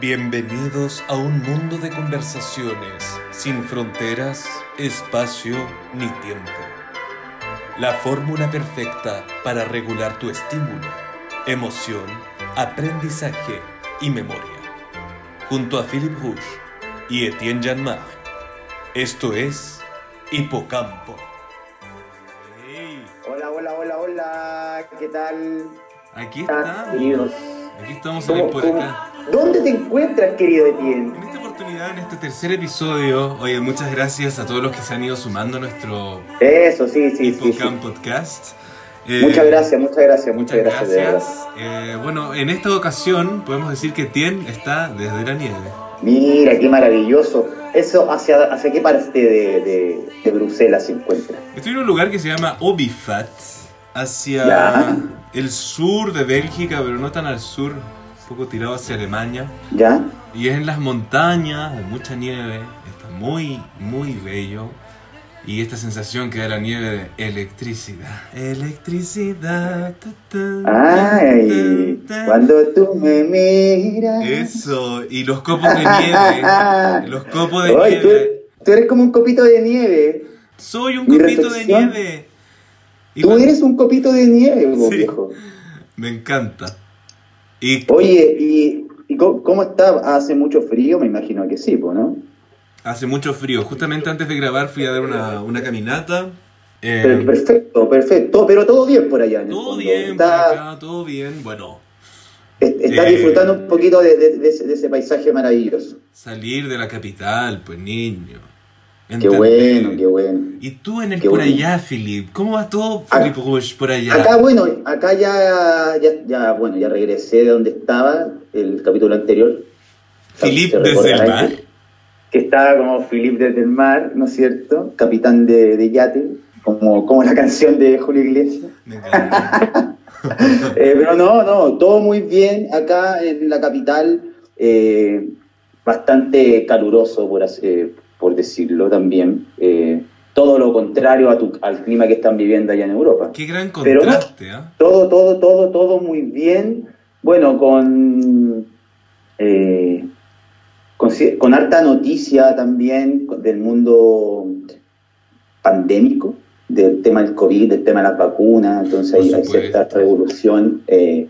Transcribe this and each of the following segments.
Bienvenidos a un mundo de conversaciones sin fronteras, espacio ni tiempo. La fórmula perfecta para regular tu estímulo, emoción, aprendizaje y memoria. Junto a Philip Rouge y Etienne Janmar. Esto es Hipocampo. Hola, hola, hola, hola. ¿Qué tal? Aquí ¿Cómo estamos. Aquí estamos en ¿Cómo- el por acá. ¿Dónde te encuentras, querido Etienne? En esta oportunidad, en este tercer episodio, oye, muchas gracias a todos los que se han ido sumando a nuestro Eso, sí, sí, sí. sí. Podcast. Eh, Muchas gracias, muchas gracias, muchas Muchas gracias. Eh, bueno, en esta ocasión podemos decir que Tien está desde la nieve. Mira, qué maravilloso. ¿Eso hacia, hacia qué parte de, de- de Bruselas se encuentra? Estoy en un lugar que se llama Obifat, hacia Ya. el sur de Bélgica, pero no tan al sur, poco tirado hacia Alemania. ¿Ya? Y es en las montañas, hay mucha nieve, está muy, muy bello. Y esta sensación que da la nieve de electricidad. Electricidad. Ay, cuando tú me miras. Eso, y los copos de nieve. Los copos de tú, nieve. tú eres como un copito de nieve. Soy un mi copito de nieve. Y Tú cuando- eres un copito de nieve, vos, Sí. viejo. Me encanta. Y Oye, ¿y, y cómo, cómo está? ¿Hace mucho frío? Me imagino que sí, pues, ¿no? hace mucho frío. Justamente antes de grabar fui a dar una, una caminata. Eh, Per- Perfecto, perfecto. Pero todo bien por allá. en todo bien, por Está- acá, todo bien. Bueno, est- Estás Eh, disfrutando un poquito de, de- de ese, de ese paisaje maravilloso. salir de la capital, pues niño. Qué bueno, qué bueno. Y tú en el Qué por bueno. allá, Philip. ¿Cómo va todo, Rush, por allá? Acá, bueno, acá ya, ya, ya, bueno, ya regresé de donde estaba el capítulo anterior. Philip Se desde el mar. Que, que estaba como Philip desde el mar, ¿no es cierto? Capitán de, de yate, como, como la canción de Julio Iglesias. Me encanta. Eh, pero no, no, todo muy bien acá en la capital, eh, bastante caluroso, por, así- por decirlo también. Eh, todo lo contrario a tu- al clima que están viviendo allá en Europa. Qué gran Pero no. contraste, ¿ah? Todo, todo, todo, todo muy bien. Bueno, con, eh, con, harta noticia también del mundo pandémico, del tema del COVID, del tema de las vacunas, entonces hay, hay cierta revolución. eh,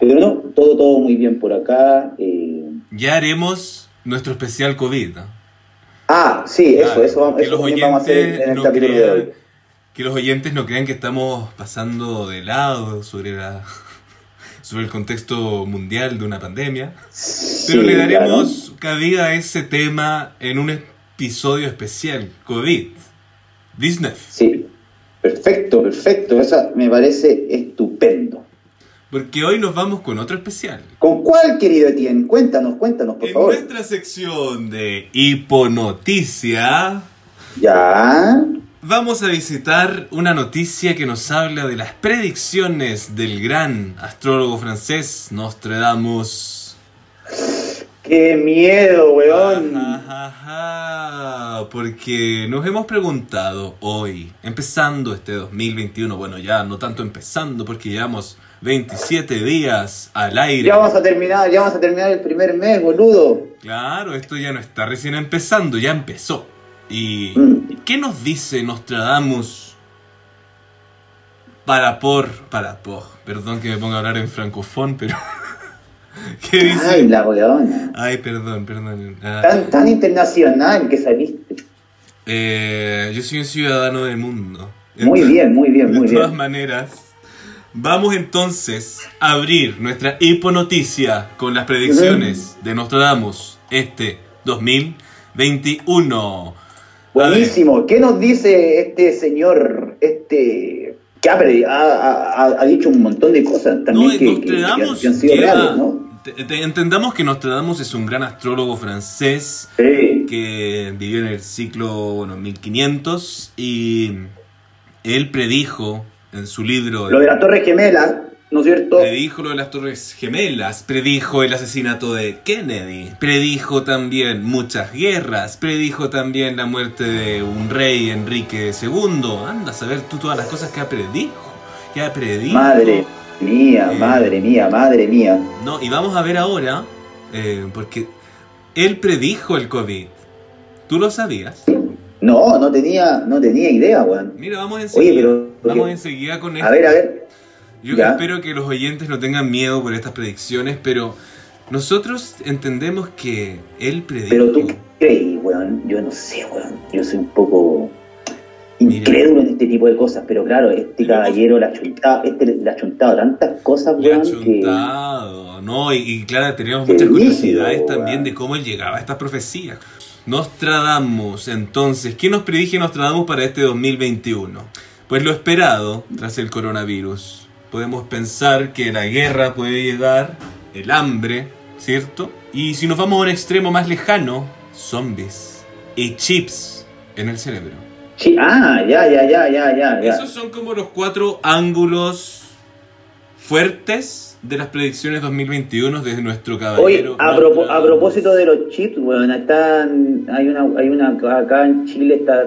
pero no, todo, todo muy bien por acá. eh. Ya haremos nuestro especial COVID. ¿ah? Ah, sí, eso, Claro, eso, vamos- que eso los también vamos a hacer oyentes en el no capítulo de hoy. Que los oyentes no crean que estamos pasando de lado sobre la sobre el contexto mundial de una pandemia. Pero Sí, le claro. daremos cabida a ese tema en un episodio especial, COVID. Disney. Sí, perfecto, perfecto. Esa me parece estupendo. Porque hoy nos vamos con otro especial. ¿Con cuál, querido Etienne? Cuéntanos, cuéntanos, por en favor. nuestra sección de Hiponoticia, Ya. vamos a visitar una noticia que nos habla de las predicciones del gran astrólogo francés Nostradamus. ¡Qué miedo, weón! Ajajaja, Porque nos hemos preguntado hoy, empezando este 2021, bueno ya no tanto empezando porque llevamos 27 días al aire. Ya vamos a terminar, ya vamos a terminar el primer mes, boludo. Claro, esto ya no está recién empezando, ya empezó. ¿Y Mm. qué nos dice Nostradamus para por, para por, perdón que me ponga a hablar en francofón, pero... ¿Qué dice? Ay, la weona. Ay, perdón, perdón. Ah, Tan, tan internacional que saliste. eh, yo soy un ciudadano del mundo. Muy bien, muy bien, muy de todas bien. maneras, vamos entonces a abrir nuestra hiponoticia con las predicciones de Nostradamus este 2021. Buenísimo. ¿Qué nos dice este señor, este... que ha, ha, ha- dicho un montón de cosas también No, que, que- Nostradamus que han sido reales, ¿no? te- te- entendamos que Nostradamus es un gran astrólogo francés Sí. que vivió en el siglo bueno, 1500 y él predijo en su libro Lo de la Torre Gemela, ¿no es cierto? Predijo lo de las Torres Gemelas, predijo el asesinato de Kennedy, predijo también muchas guerras, predijo también la muerte de un rey Enrique II. Anda a saber tú todas las cosas que ha predijo, que ha predicho. Madre mía, Eh. madre mía, madre mía. No, y vamos a ver ahora eh, porque él predijo el COVID. ¿Tú lo sabías? No, no tenía, no tenía idea, weón. Mira, vamos enseguida, Oye, pero- vamos enseguida con esto. A ver, a ver. Yo Ya. espero que los oyentes no tengan miedo por estas predicciones, pero nosotros entendemos que él predijo. Pero tú crees, weón. Yo no sé, weón. Yo soy un poco incrédulo en este tipo de cosas, pero claro, este Pero- caballero le ha chuntado, este le ha chuntado tantas cosas, Le ha weón, que... chuntado, ¿no? Y, y claro, teníamos muchas curiosidades weón. también de cómo él llegaba a estas profecías. Nostradamus, entonces, ¿qué nos predije Nostradamus para este 2021? Pues lo esperado tras el coronavirus. Podemos pensar que la guerra puede llegar, el hambre, ¿cierto? Y si nos vamos a un extremo más lejano, zombies y chips en el cerebro. Sí, ah, ya, ya, ya, ya, ya, ya. Esos son como los cuatro ángulos fuertes de las predicciones 2021 desde nuestro caballero. a, propo- a propósito de los chips, weón, están, hay una, hay una, acá en Chile está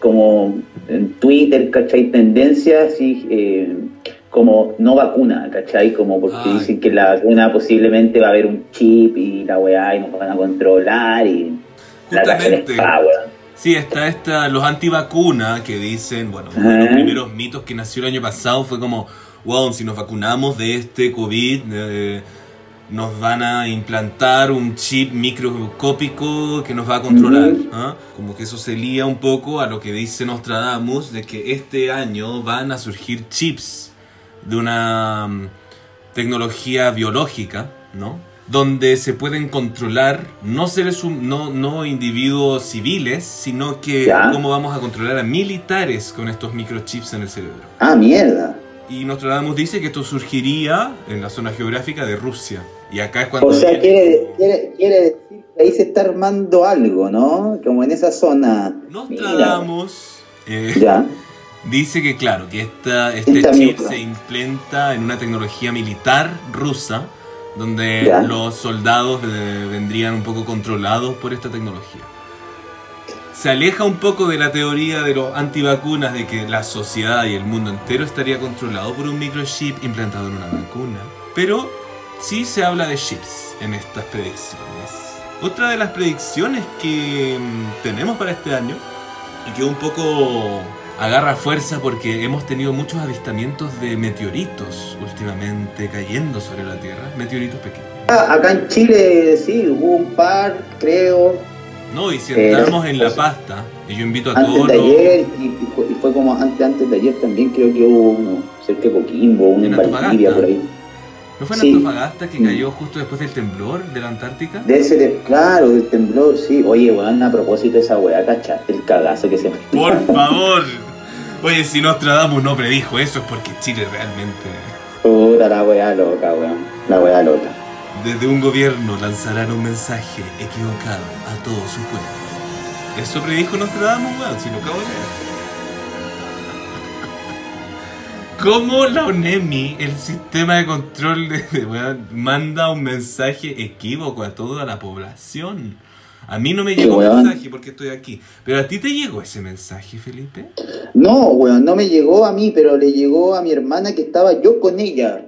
como en Twitter, ¿cachai? Tendencias y eh, como no vacuna, ¿cachai? Como porque Ay. dicen que la vacuna posiblemente va a haber un chip y la weá y nos van a controlar y la Justamente. paga, weón. Sí, está esta, los antivacunas que dicen, bueno, uno de los primeros mitos que nació el año pasado fue como, wow, si nos vacunamos de este COVID, eh, nos van a implantar un chip microscópico que nos va a controlar. ¿ah? Como que eso se lía un poco a lo que dice Nostradamus, de que este año van a surgir chips de una mm, tecnología biológica, ¿no? Donde se pueden controlar no seres no, no individuos civiles, sino que Ya. cómo vamos a controlar a militares con estos microchips en el cerebro. Ah, mierda. Y Nostradamus dice que esto surgiría en la zona geográfica de Rusia. Y acá es cuando O sea, viene- quiere, quiere, quiere decir que ahí se está armando algo, ¿no? Como en esa zona. Nostradamus eh, Ya. dice que claro, que esta, este Esta chip se implementa en una tecnología militar rusa, donde Ya. los soldados eh, vendrían un poco controlados por esta tecnología. Se aleja un poco de la teoría de los antivacunas de que la sociedad y el mundo entero estaría controlado por un microchip implantado en una vacuna. Pero sí se habla de chips en estas predicciones. Otra de las predicciones que mm, tenemos para este año y que un poco agarra fuerza porque hemos tenido muchos avistamientos de meteoritos últimamente cayendo sobre la Tierra, meteoritos pequeños. Acá en Chile sí, hubo un par, creo, No, y si Eh, entramos en la pues, pasta, y yo invito a antes todos de los... ayer, y, y fue, como antes, antes de ayer también creo que hubo uno cerca de Coquimbo, uno En Valdivia, por ahí. ¿No fue en Sí. Antofagasta que cayó justo después del temblor de la Antártica? De ese, de- claro, del temblor, sí. Oye, weón, a propósito de esa weá, ¿cachaste el cagazo que se ¡Por favor! Oye, si Nostradamus no predijo eso es porque Chile realmente... Puta la weá loca, weón. La weá loca. Desde un gobierno lanzarán un mensaje equivocado a todo su pueblo. Eso predijo Nostradamus, weón, si lo acabo de leer. ¿Cómo la ONEMI, el sistema de control de, de weón, manda un mensaje equívoco a toda la población? A mí no me llegó weón. mensaje porque estoy aquí. Pero a ti te llegó ese mensaje, Felipe. No, weón, no me llegó a mí, pero le llegó a mi hermana que estaba yo con ella.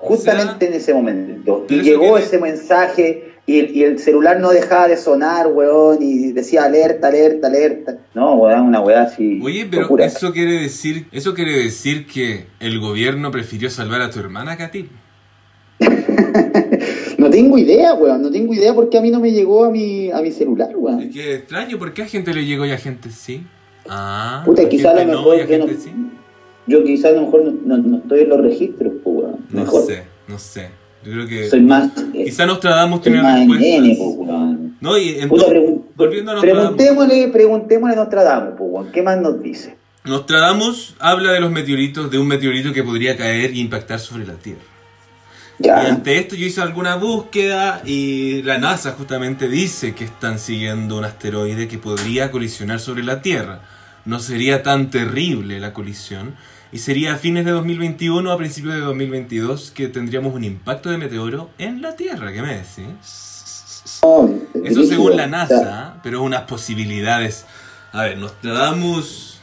Justamente en ese momento. Y llegó ese mensaje y el, y el celular no dejaba de sonar, weón, y decía alerta, alerta, alerta. No, weón, una weá así. Oye, pero locura. eso quiere decir, eso quiere decir que el gobierno prefirió salvar a tu hermana que a ti. No tengo idea, weón, no tengo idea porque a mí no me llegó a mi, a mi celular, Es weón. que extraño, ¿por qué a gente le llegó y a gente sí? Ah, Puta, quizá a lo mejor yo no- sí. Yo quizás a lo mejor no, no- no estoy en los registros, pues, weón. No Mejor. sé, no sé. Yo creo que Soy más. eh, quizá Nostradamus tiene más respuestas. pues, weón. No, y entonces, volviendo a Nostradamus. preguntémosle, preguntémosle a Nostradamus, pues, weón. ¿Qué más nos dice? Nostradamus habla de los meteoritos, de un meteorito que podría caer e impactar sobre la Tierra. Y ante esto yo hice alguna búsqueda y la NASA justamente dice que están siguiendo un asteroide que podría colisionar sobre la Tierra. No sería tan terrible la colisión y sería a fines de 2021 o a principios de 2022 que tendríamos un impacto de meteoro en la Tierra. ¿Qué me decís? Eso según la NASA, pero unas posibilidades. A ver, Nostradamus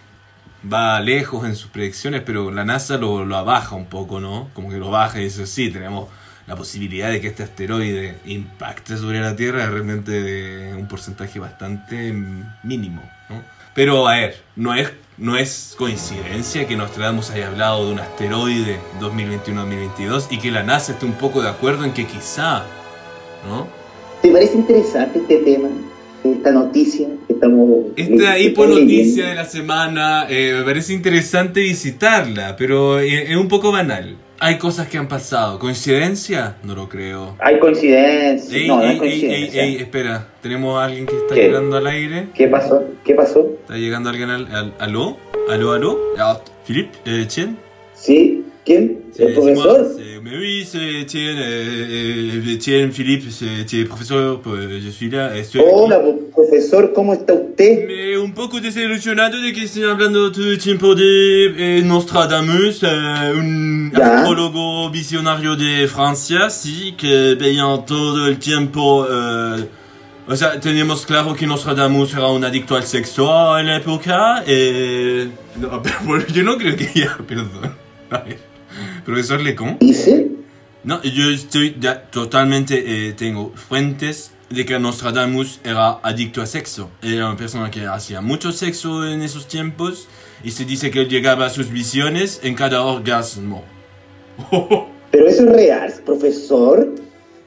va lejos en sus predicciones, pero la NASA lo, lo baja un poco, ¿no? Como que lo baja y dice, sí, tenemos la posibilidad de que este asteroide impacte sobre la Tierra es realmente un porcentaje bastante mínimo, ¿no? Pero a ver, no es, no es coincidencia que Nostradamus haya hablado de un asteroide 2021-2022 y que la NASA esté un poco de acuerdo en que quizá, ¿no? ¿Te parece interesante este tema? Esta noticia que estamos... Esta hiponoticia de la semana, eh, me parece interesante visitarla, pero es un poco banal. Hay cosas que han pasado. ¿Coincidencia? No lo creo. Hay coincidencia. no, no hay coincidencia. Ey, espera. Tenemos a alguien que está llegando al aire. ¿Qué pasó? ¿Qué pasó? Está llegando alguien al... al ¿Aló? ¿Aló, aló? ¿Philippe? Eh, ¿Chen? Sí. ¿Quién? ¿El profesor? Oui, c'est Etienne, euh, Etienne Philippe, c'est profesor, je suis là. Hola, profesor, ¿cómo está usted? Me un poco desilusionado de que estén hablando todo el tiempo de eh, Nostradamus, eh, un ¿Ya? astrólogo visionario de Francia, sí, que veían todo el tiempo... Eh, o sea, teníamos claro que Nostradamus era un adicto al sexo en la época. Eh, no, pero yo no creo que ya, perdón. A ver. Profesor Lecon. ¿Dice? No, yo estoy totalmente, eh, tengo fuentes de que Nostradamus era adicto a sexo. Era una persona que hacía mucho sexo en esos tiempos y se dice que él llegaba a sus visiones en cada orgasmo. Pero eso es real, profesor.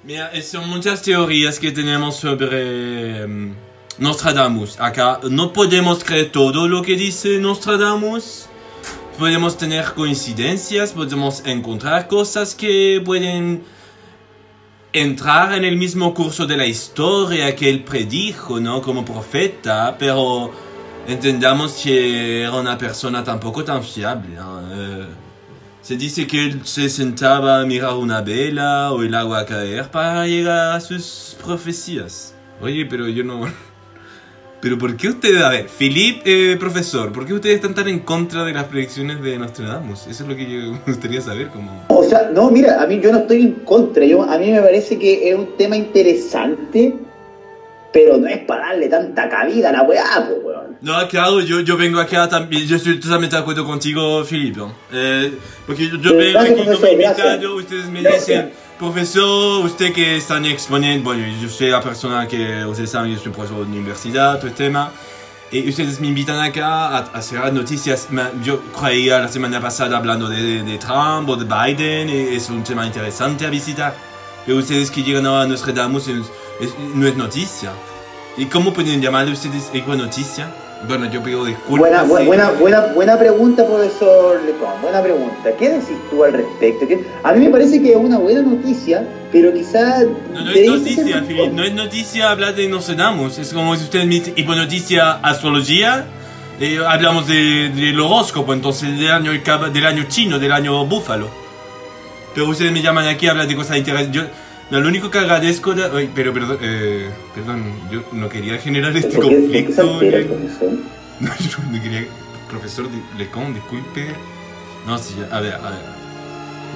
Mira, son muchas teorías que tenemos sobre em, Nostradamus. Acá no podemos creer todo lo que dice Nostradamus podemos tener coincidencias, podemos encontrar cosas que pueden entrar en el mismo curso de la historia que él predijo, ¿no? Como profeta, pero entendamos que era una persona tampoco tan fiable. Eh, se dice que él se sentaba a mirar una vela o el agua a caer para llegar a sus profecías. Oye, pero yo no... Pero ¿por qué ustedes, a ver, Philip, eh, profesor, ¿por qué ustedes están tan en contra de las predicciones de Nostradamus? Eso es lo que yo me gustaría saber. Como... O sea, no, mira, a mí yo no estoy en contra, yo, a mí me parece que es un tema interesante, pero no es para darle tanta cabida a la weá, pues, weón. No, claro, yo, yo vengo acá también, yo estoy totalmente de acuerdo contigo, Philip, eh, porque yo, yo vengo aquí como invitado, ustedes me dicen Profesor, usted que están exponiendo, bueno, yo soy la persona que ustedes saben, yo soy profesor de universidad, todo el tema, y ustedes me invitan acá a, hacer noticias. Yo creía la semana pasada hablando de, de, Trump o de Biden, y es un tema interesante a visitar, pero ustedes que llegan ahora a Nostradamus no es noticia. ¿Y cómo pueden llamarle ustedes eco noticia? Bueno, yo pido disculpas. Buena, buena, buena, buena pregunta, profesor Lecon. Buena pregunta. ¿Qué decís tú al respecto? A mí me parece que es una buena noticia, pero quizás. No, no es noticia, Filipe. No es noticia hablar de Nostradamus. Es como si usted me dice noticia astrología. Eh, hablamos del de, horóscopo, entonces del año, del año chino, del año búfalo. Pero ustedes me llaman aquí a hablar de cosas interesantes. No, lo único que agradezco, pero perdón, eh, perdón, yo no quería generar este conflicto. no, yo no quería. Profesor Lecon, disculpe. No, sí, a ver, a ver.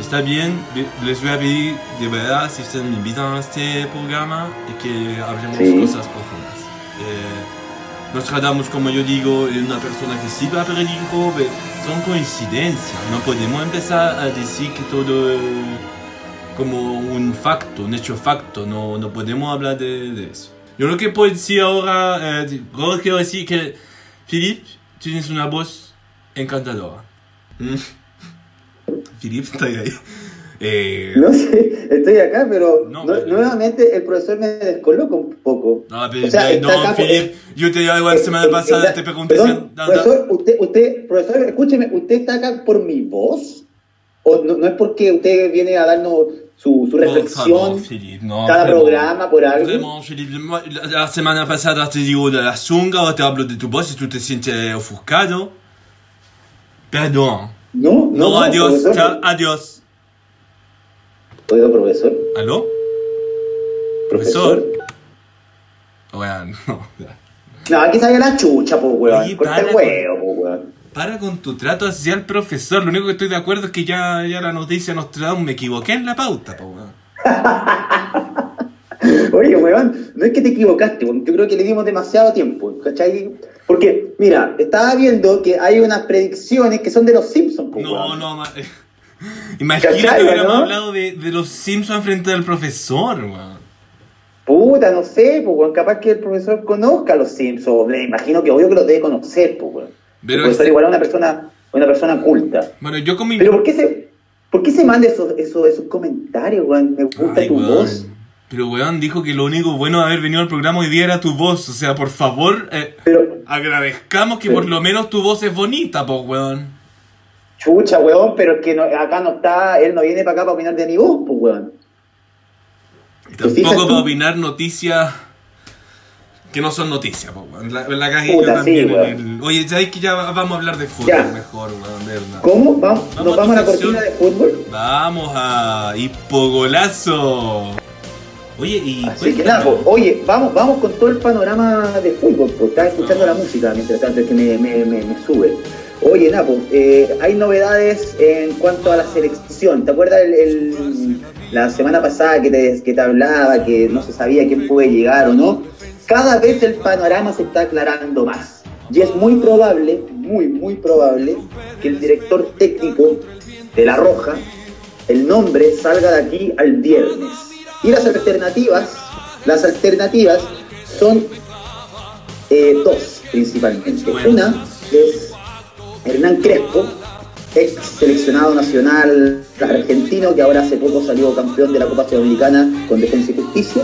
Está bien, les voy a pedir de verdad si ustedes me invitan a este programa y que hablemos de cosas profundas. Eh, nos tratamos, como yo digo, de una persona que sí va predijo, son coincidencias. No podemos empezar a decir que todo como un facto, un hecho facto, no, no podemos hablar de, de, eso. Yo lo que puedo decir ahora, eh, quiero decir que, Philippe, tienes una voz encantadora. Mm. Philippe, estoy ahí. Eh, no sé, estoy acá, pero nuevamente el profesor me descoloca un poco. No, pero, o sea, no, Philippe, yo te digo la semana pasada, te pregunté... Perdón, profesor, usted, usted, profesor, escúcheme, ¿usted está acá por mi voz? ¿O no, no es porque usted viene a darnos su, su reflexión, cada programa por algo. la semana pasada te digo de la zunga, o te hablo de tu voz y tú te sientes ofuscado. Perdón. No, no. No, adiós, adiós. Oiga, profesor. ¿Aló? ¿Profesor? Bueno, no. No, aquí sale la chucha, pues, weón. Corta el huevo, pues, weón. Para con tu trato hacia el profesor. Lo único que estoy de acuerdo es que ya, ya la noticia nos trae me equivoqué en la pauta, po, Oye, weón, no es que te equivocaste, yo creo que le dimos demasiado tiempo, ¿cachai? Porque, mira, estaba viendo que hay unas predicciones que son de los Simpsons, No, no, Imagínate ¿Cachai, que hubiéramos no? hablado de, de los Simpsons frente al profesor, weón. Puta, no sé, pues, weón, capaz que el profesor conozca a los Simpsons. Me imagino que obvio que los debe conocer, pues, weón. Pero profesor es- igual es una persona, una persona culta. Bueno, yo con mi... Pero ¿por qué se, por qué se manda esos, esos, esos comentarios, weón? Me gusta Ay, tu weón. voz. Pero weón dijo que lo único bueno de haber venido al programa hoy día era tu voz. O sea, por favor, eh, Pero, agradezcamos que Pero- por lo menos tu voz es bonita, pues weón. chucha, weón, pero es que no- acá no está, él no viene para acá para opinar de mi voz, pues, weón. Y ¿Te fijas tampoco para opinar noticias que no son noticias. La, la cagué yo también. sí, en el- Oye, ¿sabes que ya vamos a hablar de fútbol Ya. mejor, weón? De verdad. ¿Cómo? ¿Vamos, Vamos ¿Nos a vamos a la cortina de fútbol? Vamos a Hipogolazo. Oye, y Así que nada, pues, oye, vamos, vamos con todo el panorama de fútbol, pues estaba escuchando la música mientras tanto, es que me, me, me, me sube. Oye, Napo, eh, hay novedades en cuanto a la selección. ¿Te acuerdas el, el- la semana pasada que te, que te hablaba que no se sabía quién puede llegar o no? Cada vez el panorama se está aclarando más. Y es muy probable, muy, muy probable, que el director técnico de La Roja, el nombre salga de aquí al viernes. Y las alternativas, las alternativas son eh, dos principalmente. Una es Hernán Crespo, ex seleccionado nacional argentino que ahora hace poco salió campeón de la Copa Sudamericana con Defensa y Justicia.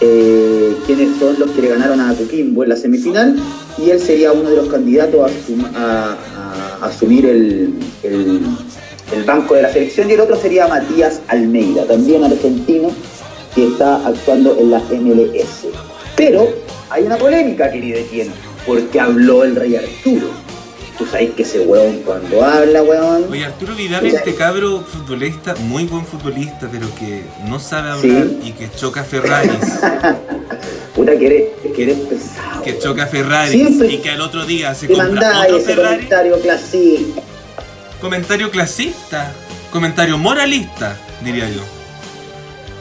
Eh, quienes son los que le ganaron a Coquimbo en la semifinal y él sería uno de los candidatos a, asum- a- a- a asumir el, el- el banco de la selección y el otro sería Matías Almeida, también argentino que está actuando en la MLS. Pero hay una polémica, querido Etienne, porque habló el rey Arturo. Tú sabes que ese weón cuando habla, weón, Oye, Arturo Vidal es este cabro futbolista, muy buen futbolista, pero que no sabe hablar Sí. y que choca Ferraris. puta que eres, que eres pesado. que choca Ferraris Siempre- y que al otro día se compra otro ese Ferrari. comentario clasista. Comentario clasista, comentario moralista, diría yo.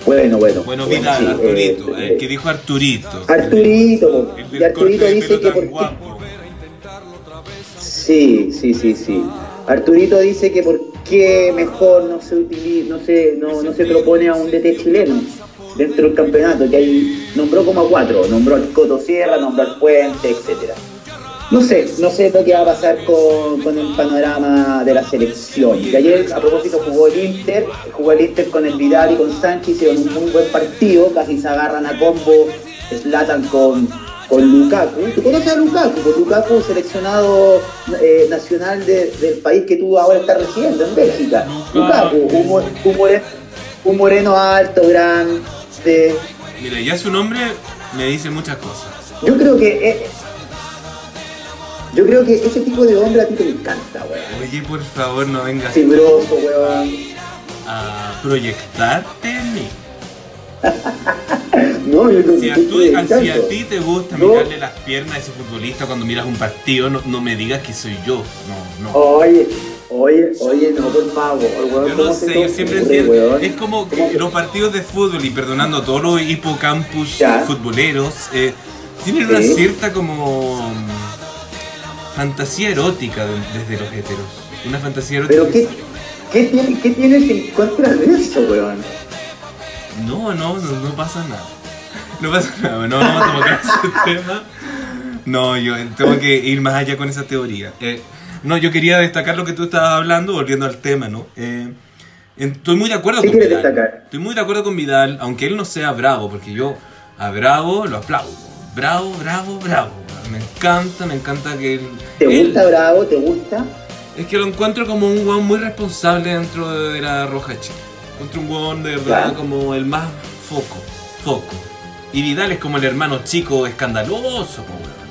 Bueno, bueno. Bueno, Vidal, sí, Arturito, eh, el que dijo Arturito. Arturito. El y del Arturito dice que guapo. Sí, sí, sí, sí. Arturito dice que por qué mejor no se no se, no, no se propone a un DT chileno dentro del campeonato, que ahí nombró como a cuatro, nombró al Coto Sierra, nombró al Puente, etcétera. No sé, no sé lo que va a pasar con, con el panorama de la selección. Que ayer, a propósito, jugó el Inter, jugó el Inter con el Vidal y con Sánchez, hicieron un buen partido, casi se agarran a combo, Slatan con, con Lukaku. ¿Tú conoces a Lukaku? Pues Lukaku, seleccionado eh, nacional de- del país que tú ahora estás residiendo, en Bélgica. Lukaku. Lukaku, un, mo- un moreno, un moreno alto, grande. Mira, ya su nombre me dice muchas cosas. Yo creo que... eh, yo creo que ese tipo de hombre a ti te encanta, weón. Oye, por favor, no vengas Fibroso, weón. a proyectarte en mí. No, yo Si a, tú- si a ti te gusta No. mirarle las piernas a ese futbolista cuando miras un partido, no, no me digas que soy yo. No, no. Oye, oye, oye, no, por favor, weón. Yo no ¿cómo se sé, yo siempre entiendo. weón? Es como que ¿Cómo que- los partidos de fútbol, y perdonando a todos los hipocampus Ya. futboleros, eh, tienen una cierta como mm, fantasía erótica de- desde los heteros. Una fantasía erótica. Pero ¿qué, qué, tiene, ¿qué tienes en contra de eso, weón? No, no, no, no pasa nada. No pasa nada, no vamos a tocar ese tema. No, yo tengo que ir más allá con esa teoría. Eh, no, yo quería destacar lo que tú estabas hablando, volviendo al tema, ¿no? Eh, estoy muy de acuerdo ¿Qué con Vidal. destacar? Estoy muy de acuerdo con Vidal, aunque él no sea bravo, porque yo a Bravo lo aplaudo. Bravo, bravo, bravo. Me encanta, me encanta que él... ¿Te él- gusta Bravo? ¿Te gusta? es que lo encuentro como un weón muy responsable dentro de la Roja de Encuentro un weón de verdad como el más foco, foco. Y Vidal es como el hermano chico escandaloso.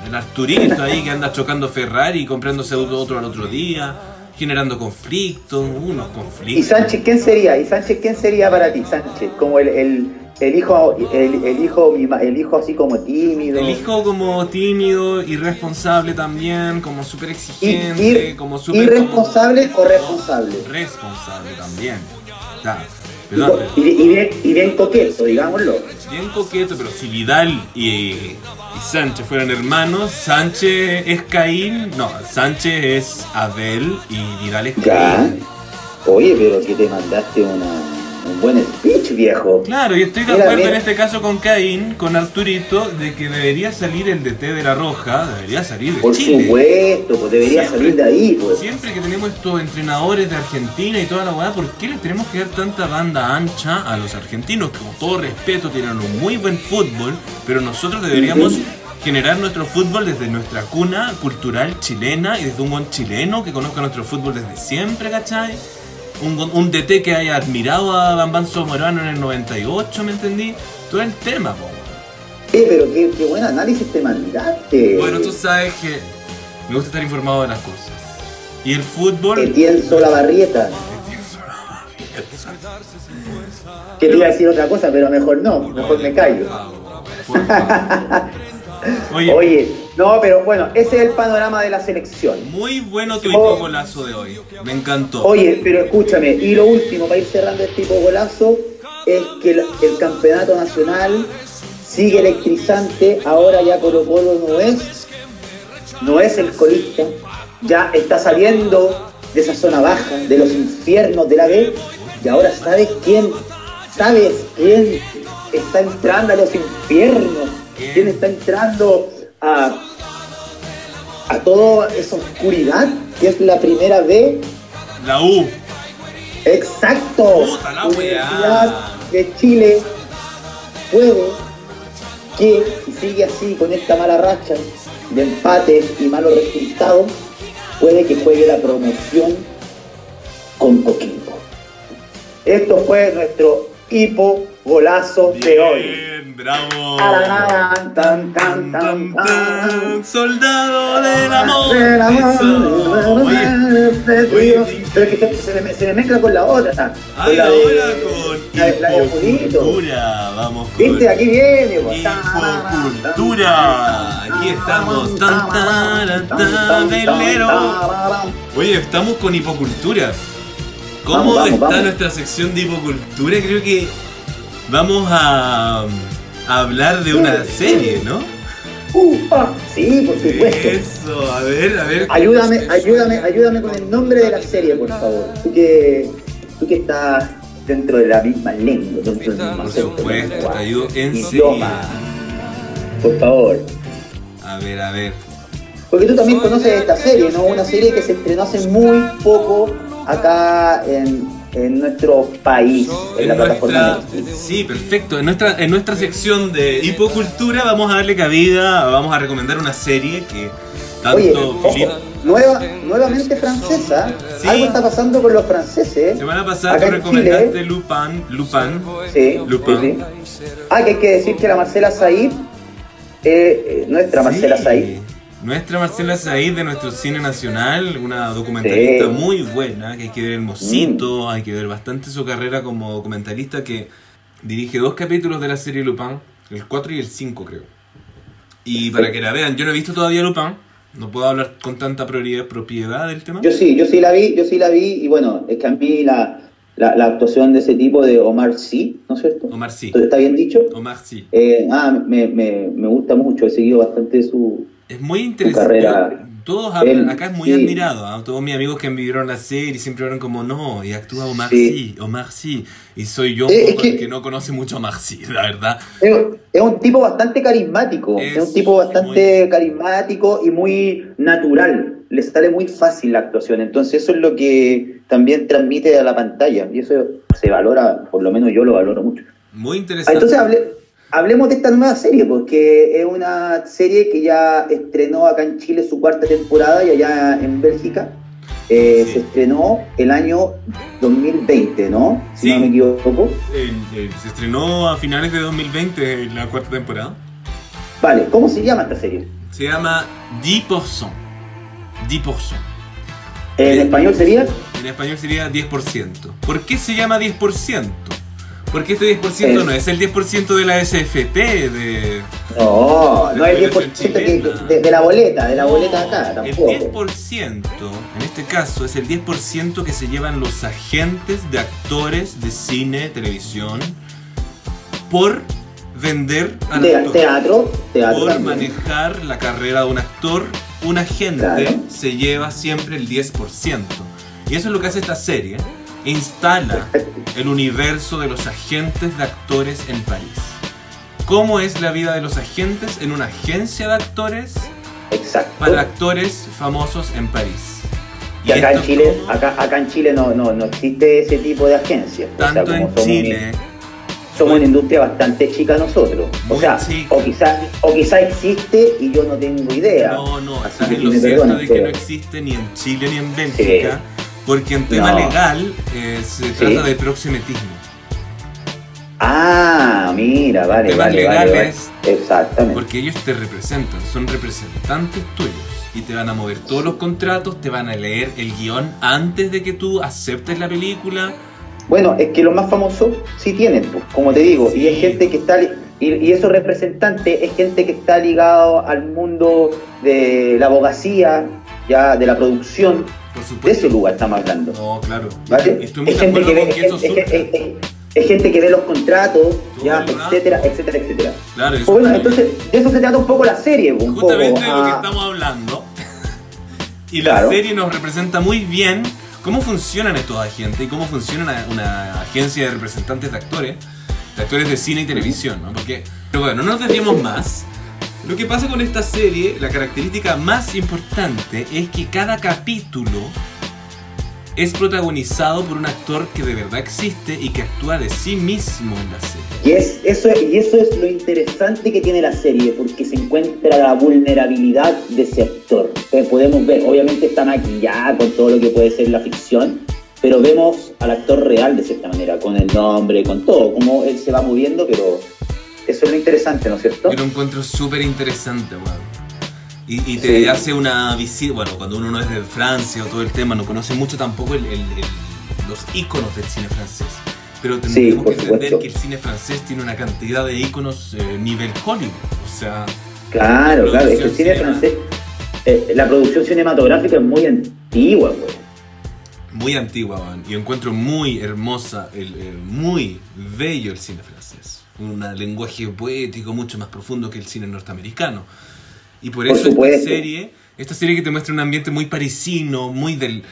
El Arturito ahí que anda chocando Ferrari y comprándose otro al otro día, generando conflictos, unos ¿Y conflictos. Sánchez quién sería? ¿Y Sánchez quién sería para ti, Sánchez? Como el, el, el hijo, el, el hijo, el hijo así como tímido. El hijo como tímido, irresponsable también, como súper Y- exigente, ir- como súper... ¿Irresponsable como- o responsable? Responsable también. Ya, Y, perdón, y- y bien, y bien coqueto, digámoslo. Bien coqueto, pero si Vidal y, y Sánchez fueran hermanos, Sánchez es Caín, no, Sánchez es Abel y Vidal es Ya. Caín. Oye, pero que te mandaste una un buen speech, viejo. Claro, y estoy de acuerdo en este caso con Caín, con Arturito, de que debería salir el DT de la Roja, debería salir de Por Chile. supuesto, pues debería Siempre- salir de ahí, pues. Siempre que tenemos estos entrenadores de Argentina y toda la weá, ¿por qué les tenemos que dar tanta banda ancha a los argentinos que con todo respeto tienen un muy buen fútbol, pero nosotros deberíamos generar nuestro fútbol desde nuestra cuna cultural chilena y desde un buen chileno que conozca nuestro fútbol desde siempre, ¿cachai? Un, un DT que haya admirado a Bambán Somorano en el 98, ¿me entendí? Todo el tema, po. Eh, pero qué, qué buen análisis te mandaste. Bueno, tú sabes que me gusta estar informado de las cosas. Y el fútbol... Etienne Solabarrieta. Que te iba a decir otra cosa, pero mejor no, mejor me callo. Oye, Oye, no, pero bueno, ese es el panorama de la selección. muy bueno tu Oh. hipogolazo de hoy. Me encantó. Oye, pero escúchame, y lo último, para ir cerrando este tipo golazo, es que el, el campeonato nacional sigue electrizante, ahora ya Colo Colo no es, no es el colista, ya está saliendo de esa zona baja, de los infiernos de la B, y ahora sabes quién, sabes quién está entrando a los infiernos, quién está entrando a, a toda esa oscuridad que es la primera B La U. Exacto. Puta la Universidad de Chile puede que, si sigue así con esta mala racha de empates y malos resultados, puede que juegue la promoción con Coquimbo. Esto fue nuestro hipo golazo de hoy. Bravo. Tan, tan, tan, Soldado del amor. Del amor. Oye, oye. Pero que se, se me, se me mezcla con la otra. con la ahora con la, la hipocultura. Vamos con ¿Viste? Aquí viene. pues. hipocultura. Aquí estamos. Tan, tan, tan. Oye, estamos con hipocultura. ¿Cómo Vamos, vamos, está vamos. nuestra sección de hipocultura? Creo que vamos a hablar de una serie, ¿no? Uh, ah, sí, por supuesto. Eso, a ver, a ver. Ayúdame, ayúdame, ayúdame con el nombre de la serie, por favor. Tú que, tú que estás dentro de la misma lengua, dentro del mismo Por supuesto, te ayudo enseguida. Por favor. A ver, a ver. Porque tú también conoces esta serie, ¿no? Una serie que se estrenó hace muy poco acá en, en nuestro país, en la plataforma nuestra, Netflix. sí, perfecto. En nuestra, en nuestra sección de hipocultura vamos a darle cabida, vamos a recomendar una serie que tanto Oye, Philip... ojo, nueva, nuevamente francesa. Sí. Algo está pasando con los franceses. Semana pasada tú en recomendaste Chile. Lupin, Lupin. Sí, Lupin. sí, sí. Ah, que hay que decir que la Marcela Said, eh, eh, nuestra Marcela. Said, Nuestra Marcela Said de nuestro cine nacional, una documentalista Sí. muy buena, que hay que ver Hermosito, hay que ver bastante su carrera como documentalista que dirige dos capítulos de la serie Lupin, el 4 y el 5 creo. Y para que la vean, yo no he visto todavía Lupin, no puedo hablar con tanta propiedad, propiedad del tema. Yo sí, yo sí la vi, yo sí la vi, y bueno, es que a mí la, la, la actuación de ese tipo de Omar Sí, ¿no es cierto? Omar sí, ¿Está bien dicho? Omar sí. Eh, ah, me, me, me gusta mucho, he seguido bastante su... Es muy interesante. Todos hablan, Él, acá es muy sí. admirado. ¿ah? Todos mis amigos que vivieron la serie siempre hablan como no, y actúa Omar Sí. sí, Omar sí. Y soy yo un Eh, es poco que- el que no conoce mucho a Omar sí, la verdad. Es, es un tipo bastante carismático, es, Es un tipo bastante muy- carismático y muy natural, le sale muy fácil la actuación, entonces eso es lo que también transmite a la pantalla, y eso se valora, por lo menos yo lo valoro mucho. Muy Ah, interesante. Entonces hable- hablemos de esta nueva serie, porque es una serie que ya estrenó acá en Chile su cuarta temporada y allá en Bélgica. eh, Sí. Se estrenó el año 2020, ¿no? Si Sí. no me equivoco. Se estrenó a finales de 2020 la cuarta temporada. Vale, ¿cómo se llama esta serie? Se llama 10%. 10%. En español sería En español sería 10%. ¿Por qué se llama 10%? Porque este 10% Es- no es el 10% de la SFP, de, No, no es el población 10% que, chilena. de, de la boleta, de la boleta acá, El tampoco. 10%, en este caso, es el 10% que se llevan los agentes de actores de cine, televisión, por vender al Te- actor. teatro, teatro. Por también. manejar la carrera de un actor, un agente Claro. se lleva siempre el 10%. Y eso es lo que hace esta serie. Instala el universo de los agentes de actores en París. ¿Cómo es la vida de los agentes en una agencia de actores Exacto. para actores famosos en París? Y acá en Chile, cómo- acá, acá en Chile no, no, no existe ese tipo de agencias. O sea, tanto como en somos Chile, una- somos una industria bastante chica nosotros. O sea, chica. o quizá, o quizá existe y yo no tengo idea. no, no, Así estás que en lo cierto de que no existe ni en Chile ni en Bélgica, porque en tema No. legal eh, se Sí. trata de proxenetismo. Ah, mira, vale, Temas vale, vale, vale. legales. Exactamente. Porque ellos te representan, son representantes tuyos. Y te van a mover todos los contratos, te van a leer el guion antes de que tú aceptes la película. Bueno, es que los más famosos sí tienen, pues, como te digo, y es gente que está, y, y esos representantes es gente que está ligado al mundo de la abogacía, ya de la producción, Por de ese lugar estamos hablando. No, claro. ¿Vale? Estoy muy Es de gente, acuerdo que con ve, que eso es, es- gente que ve los contratos, ya, etcétera, etcétera, etcétera. Claro, eso bueno, entonces de eso se trata un poco la serie, un Justamente poco. de lo que estamos hablando. y la Claro. serie nos representa muy bien cómo funcionan estos agentes y cómo funciona una, una agencia de representantes de actores, de actores de cine y televisión, ¿no? Porque, pero bueno, no nos desviemos más. Lo que pasa con esta serie, la característica más importante es que cada capítulo es protagonizado por un actor que de verdad existe y que actúa de sí mismo en la serie. Y, es, eso, y eso es lo interesante que tiene la serie, porque se encuentra la vulnerabilidad de ese actor. Entonces podemos ver, obviamente está maquillada con todo lo que puede ser la ficción, pero vemos al actor real de cierta manera, con el nombre, con todo, cómo él se va moviendo, pero eso es lo interesante, ¿no es cierto? Yo lo encuentro súper interesante, weón. Y, y te Sí. hace una visita, bueno, cuando uno no es de Francia o todo el tema, no conoce mucho tampoco el- el- el- los íconos del cine francés. Pero por que entender supuesto. que el cine francés tiene una cantidad de íconos eh, nivel Hollywood. O sea, Claro, La claro, es que el cine cinema. francés, eh, la producción cinematográfica es muy antigua, güey. muy antigua, weón. Y encuentro muy hermosa, el, el- muy bello el cine francés. Un lenguaje poético mucho más profundo que el cine norteamericano. Y por Por eso esta serie, esta serie que te muestra un ambiente muy parisino, muy del...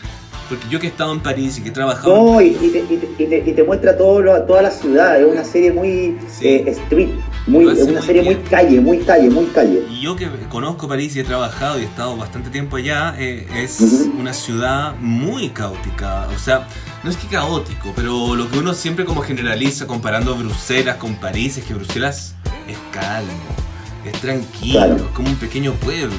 Porque yo que he estado en París y que he trabajado... No, y, y te, y te- y te- y te muestra todo lo- toda la ciudad, es una serie muy Sí. eh, street, muy, es una muy serie bien. muy calle, muy calle, muy calle. Y yo que conozco París y he trabajado y he estado bastante tiempo allá, eh, es Ujú. una ciudad muy caótica. O sea, no es que caótico, pero lo que uno siempre como generaliza comparando Bruselas con París es que Bruselas es calmo, es tranquilo, Claro. es como un pequeño pueblo.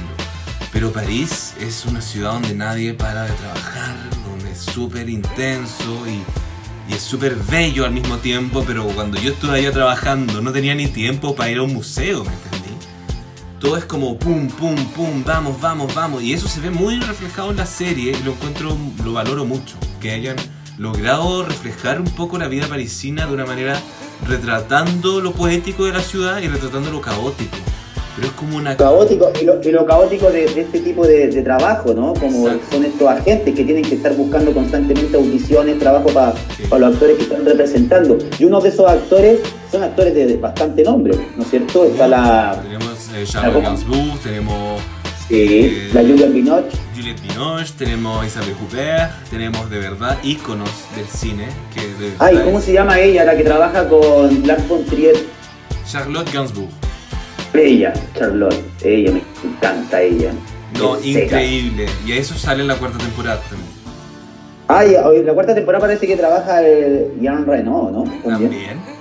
Pero París es una ciudad donde nadie para de trabajar, donde es súper intenso y, y es súper bello al mismo tiempo, pero cuando yo estuve allá trabajando no tenía ni tiempo para ir a un museo, ¿me entendí? Todo es como pum, pum, pum, vamos, vamos, vamos. Y eso se ve muy reflejado en la serie y lo encuentro, lo valoro mucho. Que hayan logrado reflejar un poco la vida parisina de una manera retratando lo poético de la ciudad y retratando lo caótico. Pero es como una... Caótico, y lo, y lo caótico de, de este tipo de, de trabajo, ¿no? Como Exacto. son estos agentes que tienen que estar buscando constantemente audiciones, trabajo para Sí. los actores que están representando. Y uno de esos actores son actores de, de bastante nombre, ¿no es cierto? Está la, Tenemos eh, Charlotte Gainsbourg, tenemos sí, la Julia Binoche, Juliette Binoche, tenemos Isabelle Huppert, tenemos de verdad íconos del cine. Que de Ay, ¿cómo es se llama ella? La que trabaja con Black von Trier. Charlotte Gainsbourg. Ella, Charlotte. Ella, me encanta ella. No, Es seca. increíble. Y a eso sale en la cuarta temporada también. Ay, la cuarta temporada parece que trabaja el Jean Reno, ¿no? También, también.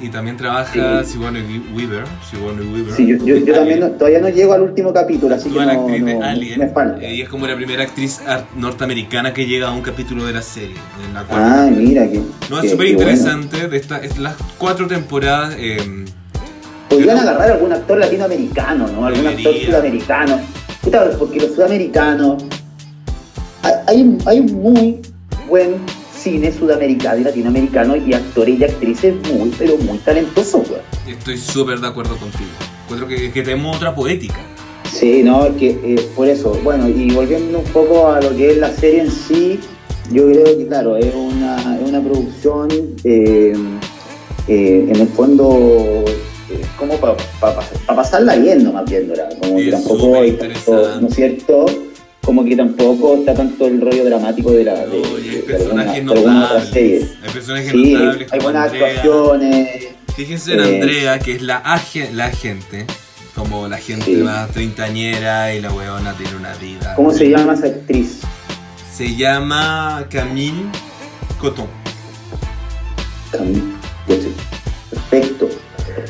Y también trabaja Sí. Sigourney Weaver. Sigourney Weaver. Sí, yo, yo, yo también no- todavía no llego al último capítulo, así que Actúa la no, actriz de no- Alien. me falta. Ella es como la primera actriz norteamericana que llega a un capítulo de la serie. En la cuarta Ah, mira, que. No, que- es súper que bueno. interesante. De esta, es las cuatro tempodas. eh, Podrían agarrar algún actor latinoamericano, ¿no? Algún actor Debería. sudamericano. Puta, porque los sudamericanos. Hay, hay, hay un muy buen cine sudamericano y latinoamericano y actores y actrices muy, pero muy talentosos, estoy súper de acuerdo contigo. Encuentro que, que tenemos otra poética. Sí, no, es que eh, por eso, bueno, y volviendo un poco a lo que es la serie en sí, yo creo que, claro, es una, es una producción, eh, eh, en el fondo, como para pasarla bien, nomás viéndola, como que tampoco hay tanto. ¿no es cierto? Como que tampoco está tanto el rollo dramático de la de, Oye, hay de personajes de alguna notables. Hay personajes Sí, notables hay buenas Andrea. actuaciones. Fíjense en Eh, Andrea, que es la, age- la agente. Como la gente Sí. más treintañera y la weona tiene una vida. ¿Cómo se llama esa actriz? Se llama Camille Coton. Camille. Perfecto.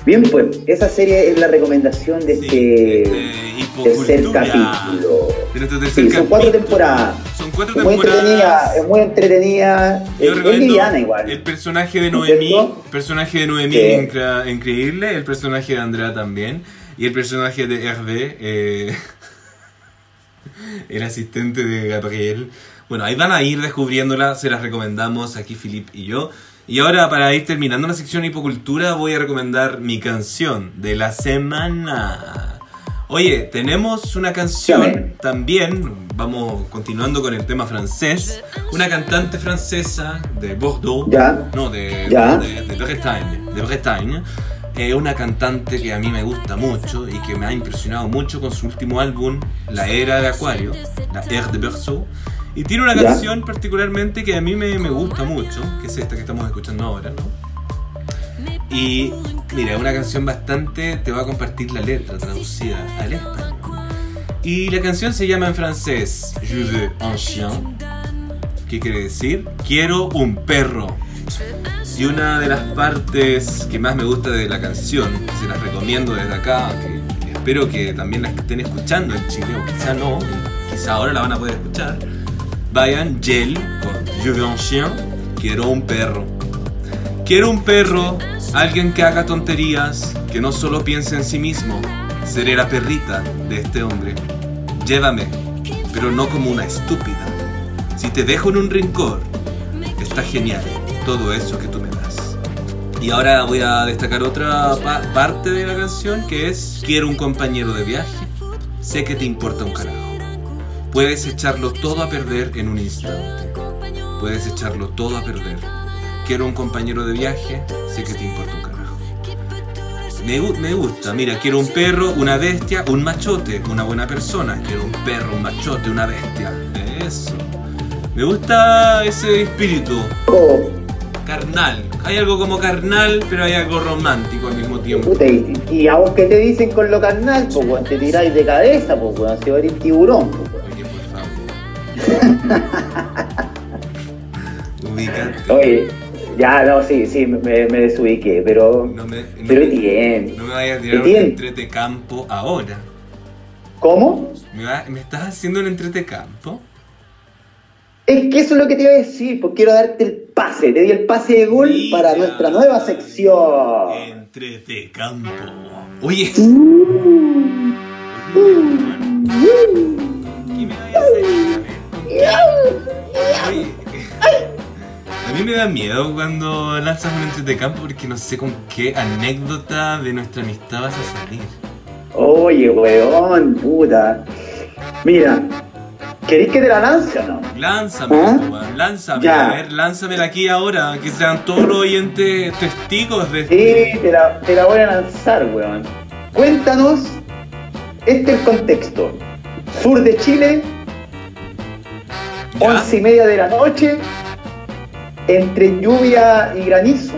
Bien, pues, esa serie es la recomendación de Sí, este este, tercer hipocultura. capítulo. De nuestro tercer Sí, son cuatro temporadas. Son cuatro Es muy entretenida, temporadas. es muy entretenida. Yo Es, liviana igual. El personaje de ¿No es Noemí, el personaje de Noemí es increíble, el personaje de Andrea también, y el personaje de Hervé, eh, el asistente de Gabriel. Bueno, ahí van a ir descubriéndola, se las recomendamos aquí Filip y yo. Y ahora para ir terminando la sección hipocultura voy a recomendar mi canción de la semana. Oye, tenemos una canción Dígame. también, vamos continuando con el tema francés, una cantante francesa de Bordeaux, Ya. no, de, Ya. de, de Bretagne, de Bretagne, eh, una cantante que a mí me gusta mucho y que me ha impresionado mucho con su último álbum, La Era de Acuario, La Ère de Berceau, y tiene una Ya. canción particularmente que a mí me, me gusta mucho, que es esta que estamos escuchando ahora, ¿no? Y mira, una canción bastante, te voy a compartir la letra traducida al español. Y la canción se llama en francés Je veux un chien, ¿Qué quiere decir? Quiero un perro. Y una de las partes que más me gusta de la canción, que se las recomiendo desde acá, que espero que también la estén escuchando en Chile, o quizá no, quizá ahora la van a poder escuchar, vayan Gel con Je veux un chien, quiero un perro. Quiero un perro, alguien que haga tonterías, que no solo piense en sí mismo. Seré la perrita de este hombre. Llévame, pero no como una estúpida. Si te dejo en un rincón, está genial todo eso que tú me das. Y ahora voy a destacar otra pa- parte de la canción que es Quiero un compañero de viaje, sé que te importa un carajo. Puedes echarlo todo a perder en un instante. Puedes echarlo todo a perder. Quiero un compañero de viaje, sé que te importa un carajo. Me, gu- me gusta, mira, quiero un perro, una bestia, un machote, una buena persona. Quiero un perro, un machote, una bestia. Eso. Me gusta ese espíritu carnal. Hay algo como carnal, pero hay algo romántico al mismo tiempo. puta, y, y a vos qué te dicen con lo carnal, pues weón, te tiráis de cabeza, pues weón, si eres tiburón, pues weón. Oye, por favor. Ubícate. Oye, ya, no, sí, sí, me, me desubiqué, pero. No me, no, pero no me vayas a tirar un entretecampo ahora. ¿Cómo? ¿Me, va- ¿Me estás haciendo un entretecampo? Es que eso es lo que te iba a decir, pues quiero darte el pase, te di el pase de gol Mira. para nuestra nueva sección. Entretecampo. Oye. ¿Qué me vayas a hacer? A mí me da miedo cuando lanzas un entretecampo porque no sé con qué anécdota de nuestra amistad vas a salir. Oye, weón, puta. Mira, ¿queréis que te la lance o no? Lánzamela, ¿Ah? weón, lánzamela, Ya. a ver, lánzamela aquí ahora, que sean todos los oyentes testigos de Sí, te la, te la voy a lanzar, weón. Cuéntanos, este es el contexto. Sur de Chile, ¿Ya? once y media de la noche, entre lluvia y granizo.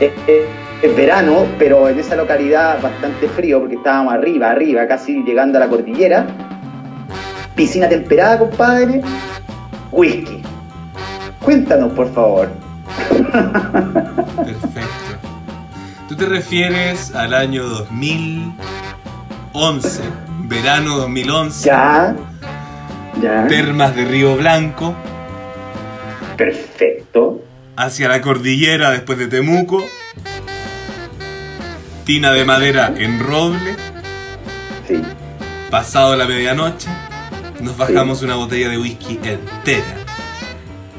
Es, es- es verano, pero en esa localidad bastante frío porque estábamos arriba, arriba, casi llegando a la cordillera. Piscina temperada, compadre. Whisky. Cuéntanos, por favor. Perfecto. ¿Tú te refieres al año 2011, verano 2011, Ya. Ya. termas de Río Blanco, Perfecto. hacia la cordillera después de Temuco, tina de madera en roble, Sí. pasado la medianoche, nos bajamos una botella de whisky entera.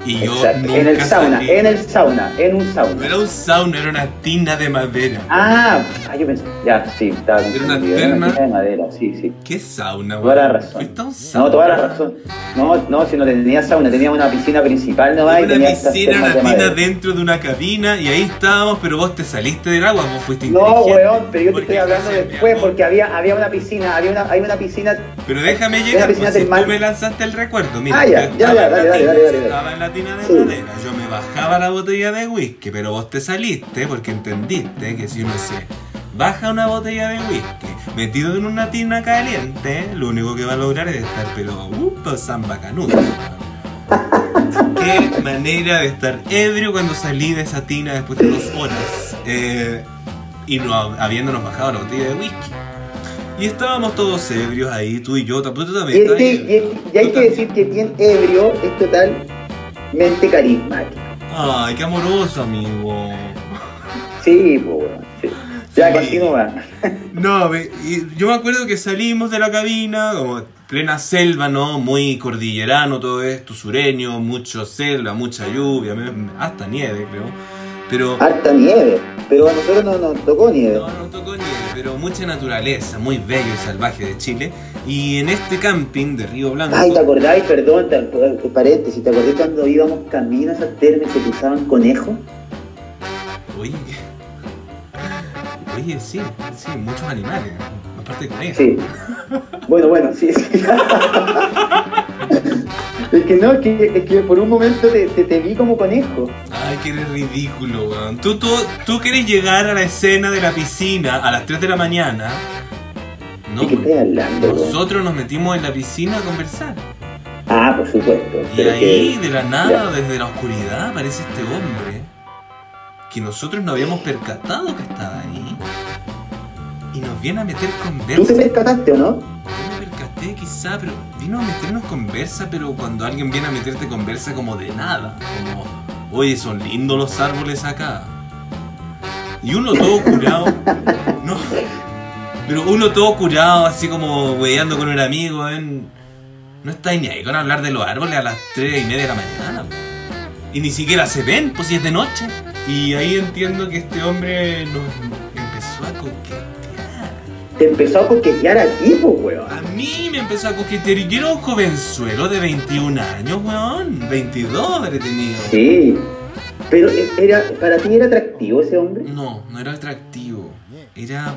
Y yo Exacto. En el sauna, salí. en el sauna, en un No sauna. era un sauna, era una tina de madera. Ah, ah, yo pensé, ya, sí, estaba Era una confundido, terma. tina de madera, sí, sí. ¿Qué sauna, Toda la razón. Un sauna. No, toda la razón. No, no, si no tenía sauna, tenía una piscina principal nomás y Una tenía piscina, una de tina madera. dentro de una cabina y ahí estábamos, pero vos te saliste del agua, vos fuiste No, weón, pero yo te estoy hablando después porque había, había una piscina, había una, hay una piscina. Pero déjame llegar, piscina pues, si tú me lanzaste el recuerdo. Mira, Ah, ya, ya, ya, dale, dale, dale. Estaba en la tina de madera. Yo me bajaba la botella de whisky, pero vos te saliste porque entendiste que si uno se baja una botella de whisky metido en una tina caliente, lo único que va a lograr es estar, pero, uh, samba canudo. Qué manera de estar ebrio cuando salí de esa tina después de dos horas. Eh, y no habiéndonos bajado la botella de whisky. Y estábamos todos ebrios ahí, tú y yo, tú Y, también. estabas este, y, y hay que decir que quien ebrio es totalmente carismático. Ay, qué amoroso, amigo. Sí, pues, sí. Ya, Sí. continúa. No, yo me acuerdo que salimos de la cabina, como plena selva, ¿no? Muy cordillerano todo esto, sureño, mucho selva, mucha lluvia, hasta nieve, creo. Pero Harta nieve, pero a nosotros no nos tocó nieve. no, no tocó nieve, pero mucha naturaleza, muy bello y salvaje de Chile. Y en este camping de Río Blanco. Ay, ¿te acordáis? Perdón, te, te- paréntesis, ¿te acordás cuando íbamos camino a esas termas se cruzaban conejos? Oye, oye, sí, sí, muchos animales, aparte de conejos. Sí. Bueno, bueno, sí, sí. es que no, es que, es que por un momento te, te, te vi como conejo. Ay, que eres ridículo, weón. Tú, tú, tú querés llegar a la escena de la piscina a las 3 de la mañana. No, ¿De qué estás hablando? nosotros nos metimos en la piscina a conversar. Ah, por supuesto. Y pero ahí, que- de la nada, desde la oscuridad, aparece este hombre que nosotros no habíamos percatado que estaba ahí. Y nos viene a meter ¿Tú conversa. te percataste o no? Percaté quizá, pero vino a meternos conversa, pero cuando alguien viene a meterte conversa como de nada, como, oye, son lindos los árboles acá. Y uno todo curado, no, pero uno todo curado, así como weyando con un amigo, no está ni ahí con hablar de los árboles a las 3 y media de la mañana. Y ni siquiera se ven, pues si es de noche. Y ahí entiendo que este hombre nos empezó a coquetear. Te empezó a coquetear a ti, pues, weón. A mí me empezó a coquetear y yo era un jovenzuelo de 21 años, weón. 22 habré tenido. Sí. Pero e- era, para ti era atractivo ese hombre. No, no era atractivo. Era.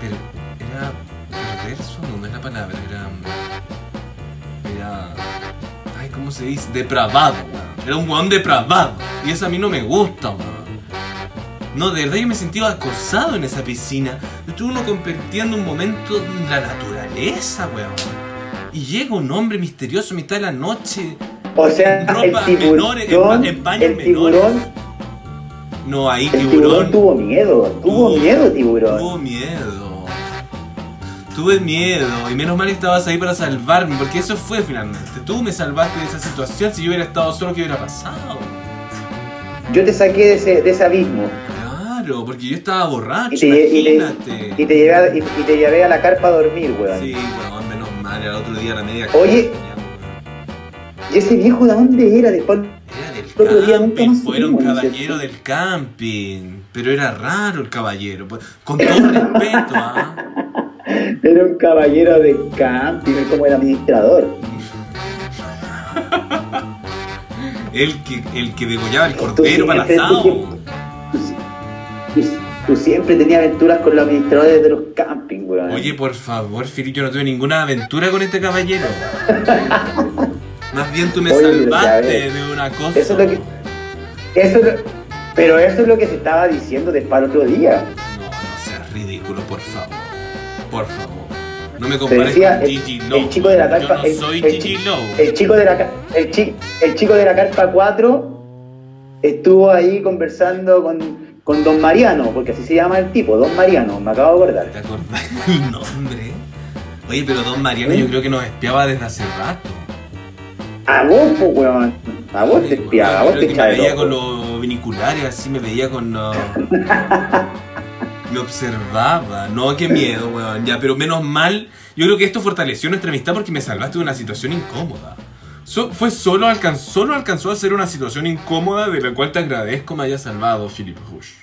Pero. Era. perverso, no, no es la palabra, era. Era. Ay, ¿cómo se dice? Depravado, weón. Era un weón depravado. Y eso a mí no me gusta, weón. No, de verdad yo me sentía acosado en esa piscina. Estuve uno compartiendo un momento en la naturaleza, weón. Y llega un hombre misterioso a mitad de la noche. O sea, Ropa el menores, tiburón, en pa- en paños el tiburón, No, ahí el tiburón tiburón. tuvo miedo, tuvo Tuvo- miedo tiburón. Tuvo miedo. Tuve miedo y menos mal estabas ahí para salvarme, porque eso fue finalmente. Tú me salvaste de esa situación, si yo hubiera estado solo, ¿qué hubiera pasado? Yo te saqué de ese, de ese abismo Claro, porque yo estaba borracho, y te, y te- imagínate. y te llevé a, y, y te llevé a la carpa a dormir, weón. Sí, weón, menos mal, al otro día a la media Oye. ¿Y ese viejo de dónde era? Después Era del camping, más pues, era un supimos, ¿no es caballero del camping. Pero era raro el caballero. pues, Con todo respeto, ¿ah? era un caballero de camping, es como el administrador. El que, el que degollaba el cordero para el asado. Tú- siempre tenías aventuras con los administradores de los camping, weón. Oye, por favor, Fili, yo no tuve ninguna aventura con este caballero. Más bien tú me Oye, salvaste ya de una cosa. Eso es lo que. Eso es lo- pero eso es lo que se estaba diciendo después al otro día. No, no seas ridículo, por favor. Por favor. No me compares decía con el, Gigi el chico de la Yo carpa. no el, soy el Gigi Lowe. el chico de la el, el chico de la carpa 4 estuvo ahí conversando con, con Don Mariano, porque así se llama el tipo, Don Mariano, me acabo de acordar. ¿Te acordás el nombre? Oye, pero Don Mariano yo creo que nos espiaba desde hace rato. A vos, pues, weón. A vos te espiaba, a vos te echaba Me veía con los viniculares, así me veía con. los- me observaba. No, qué miedo, weón. Ya, pero menos mal. Yo creo que esto fortaleció nuestra amistad porque me salvaste de una situación incómoda. Fue solo, alcanzó, solo alcanzó a ser una situación incómoda de la cual te agradezco me haya salvado, Philip Rush.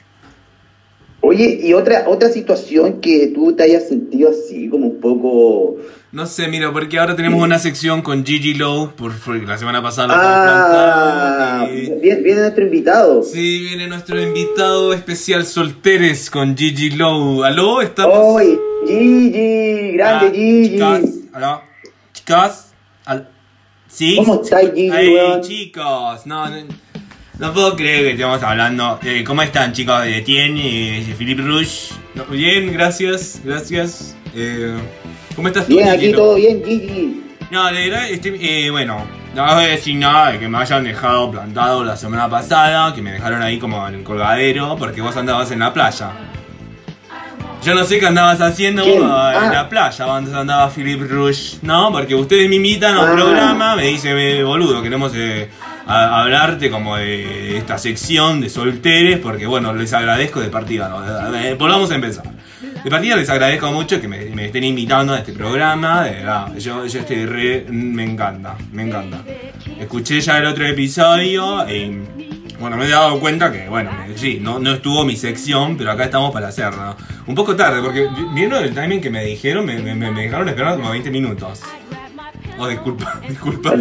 Oye, y otra, otra situación que tú te hayas sentido así, como un poco... No sé, mira, porque ahora tenemos una sección con Gigi Lowe, por, la semana pasada la ah, viene, nuestro invitado. Sí, viene nuestro invitado especial Solteres con Gigi Lowe. ¿Aló? ¿Estamos? ¡Oye! Gigi! ¡Grande ah, Gigi! Chicas, ¿aló? Chicas, ¿sí? ¿Cómo estáis, Gigi, Ay, chicos, no... no no puedo creer que estemos hablando. Eh, ¿Cómo están, chicos? De Tien y Philippe Rush. bien, gracias, gracias. Eh, ¿Cómo estás tú? Bien, aquí todo bien, Gigi. No, de verdad, eh, bueno, no voy a decir nada de que me hayan dejado plantado la semana pasada, que me dejaron ahí como en el colgadero, porque vos andabas en la playa. Yo no sé qué andabas haciendo en ah. la playa, cuando andaba Philip Rush, ¿no? Porque ustedes me invitan a un ah. programa, me dice, boludo, queremos eh, hablarte como de esta sección de solteres, porque bueno, les agradezco de partida, volvamos a empezar. De partida les agradezco mucho que me, estén invitando a este programa, de verdad, yo, yo estoy re, me encanta, me encanta. Escuché ya el otro episodio y... Bueno, me he dado cuenta que, bueno, sí, no, no estuvo mi sección, pero acá estamos para hacerlo. Un poco tarde, porque viendo el timing que me dijeron, me, me, me dejaron esperar como 20 minutos. Oh, disculpa, disculpa.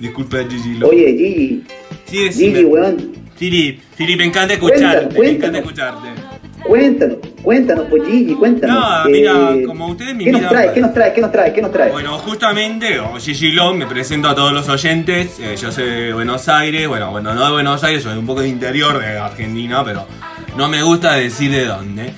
Disculpa, Gigi. Oye, Gigi. Sí, Gigi, weón. Fili, Fili, me encanta escucharte, me encanta escucharte. Cuéntanos, cuéntanos, pues Gigi, cuéntanos. No, mira, como ustedes me ¿Qué nos trae? ¿Qué nos trae? ¿Qué nos trae? ¿Qué nos trae? Bueno, justamente, oh, Gigi Long, me presento a todos los oyentes. Eh, yo soy de Buenos Aires, bueno, bueno, no de Buenos Aires, soy un poco de interior de Argentina, pero no me gusta decir de dónde.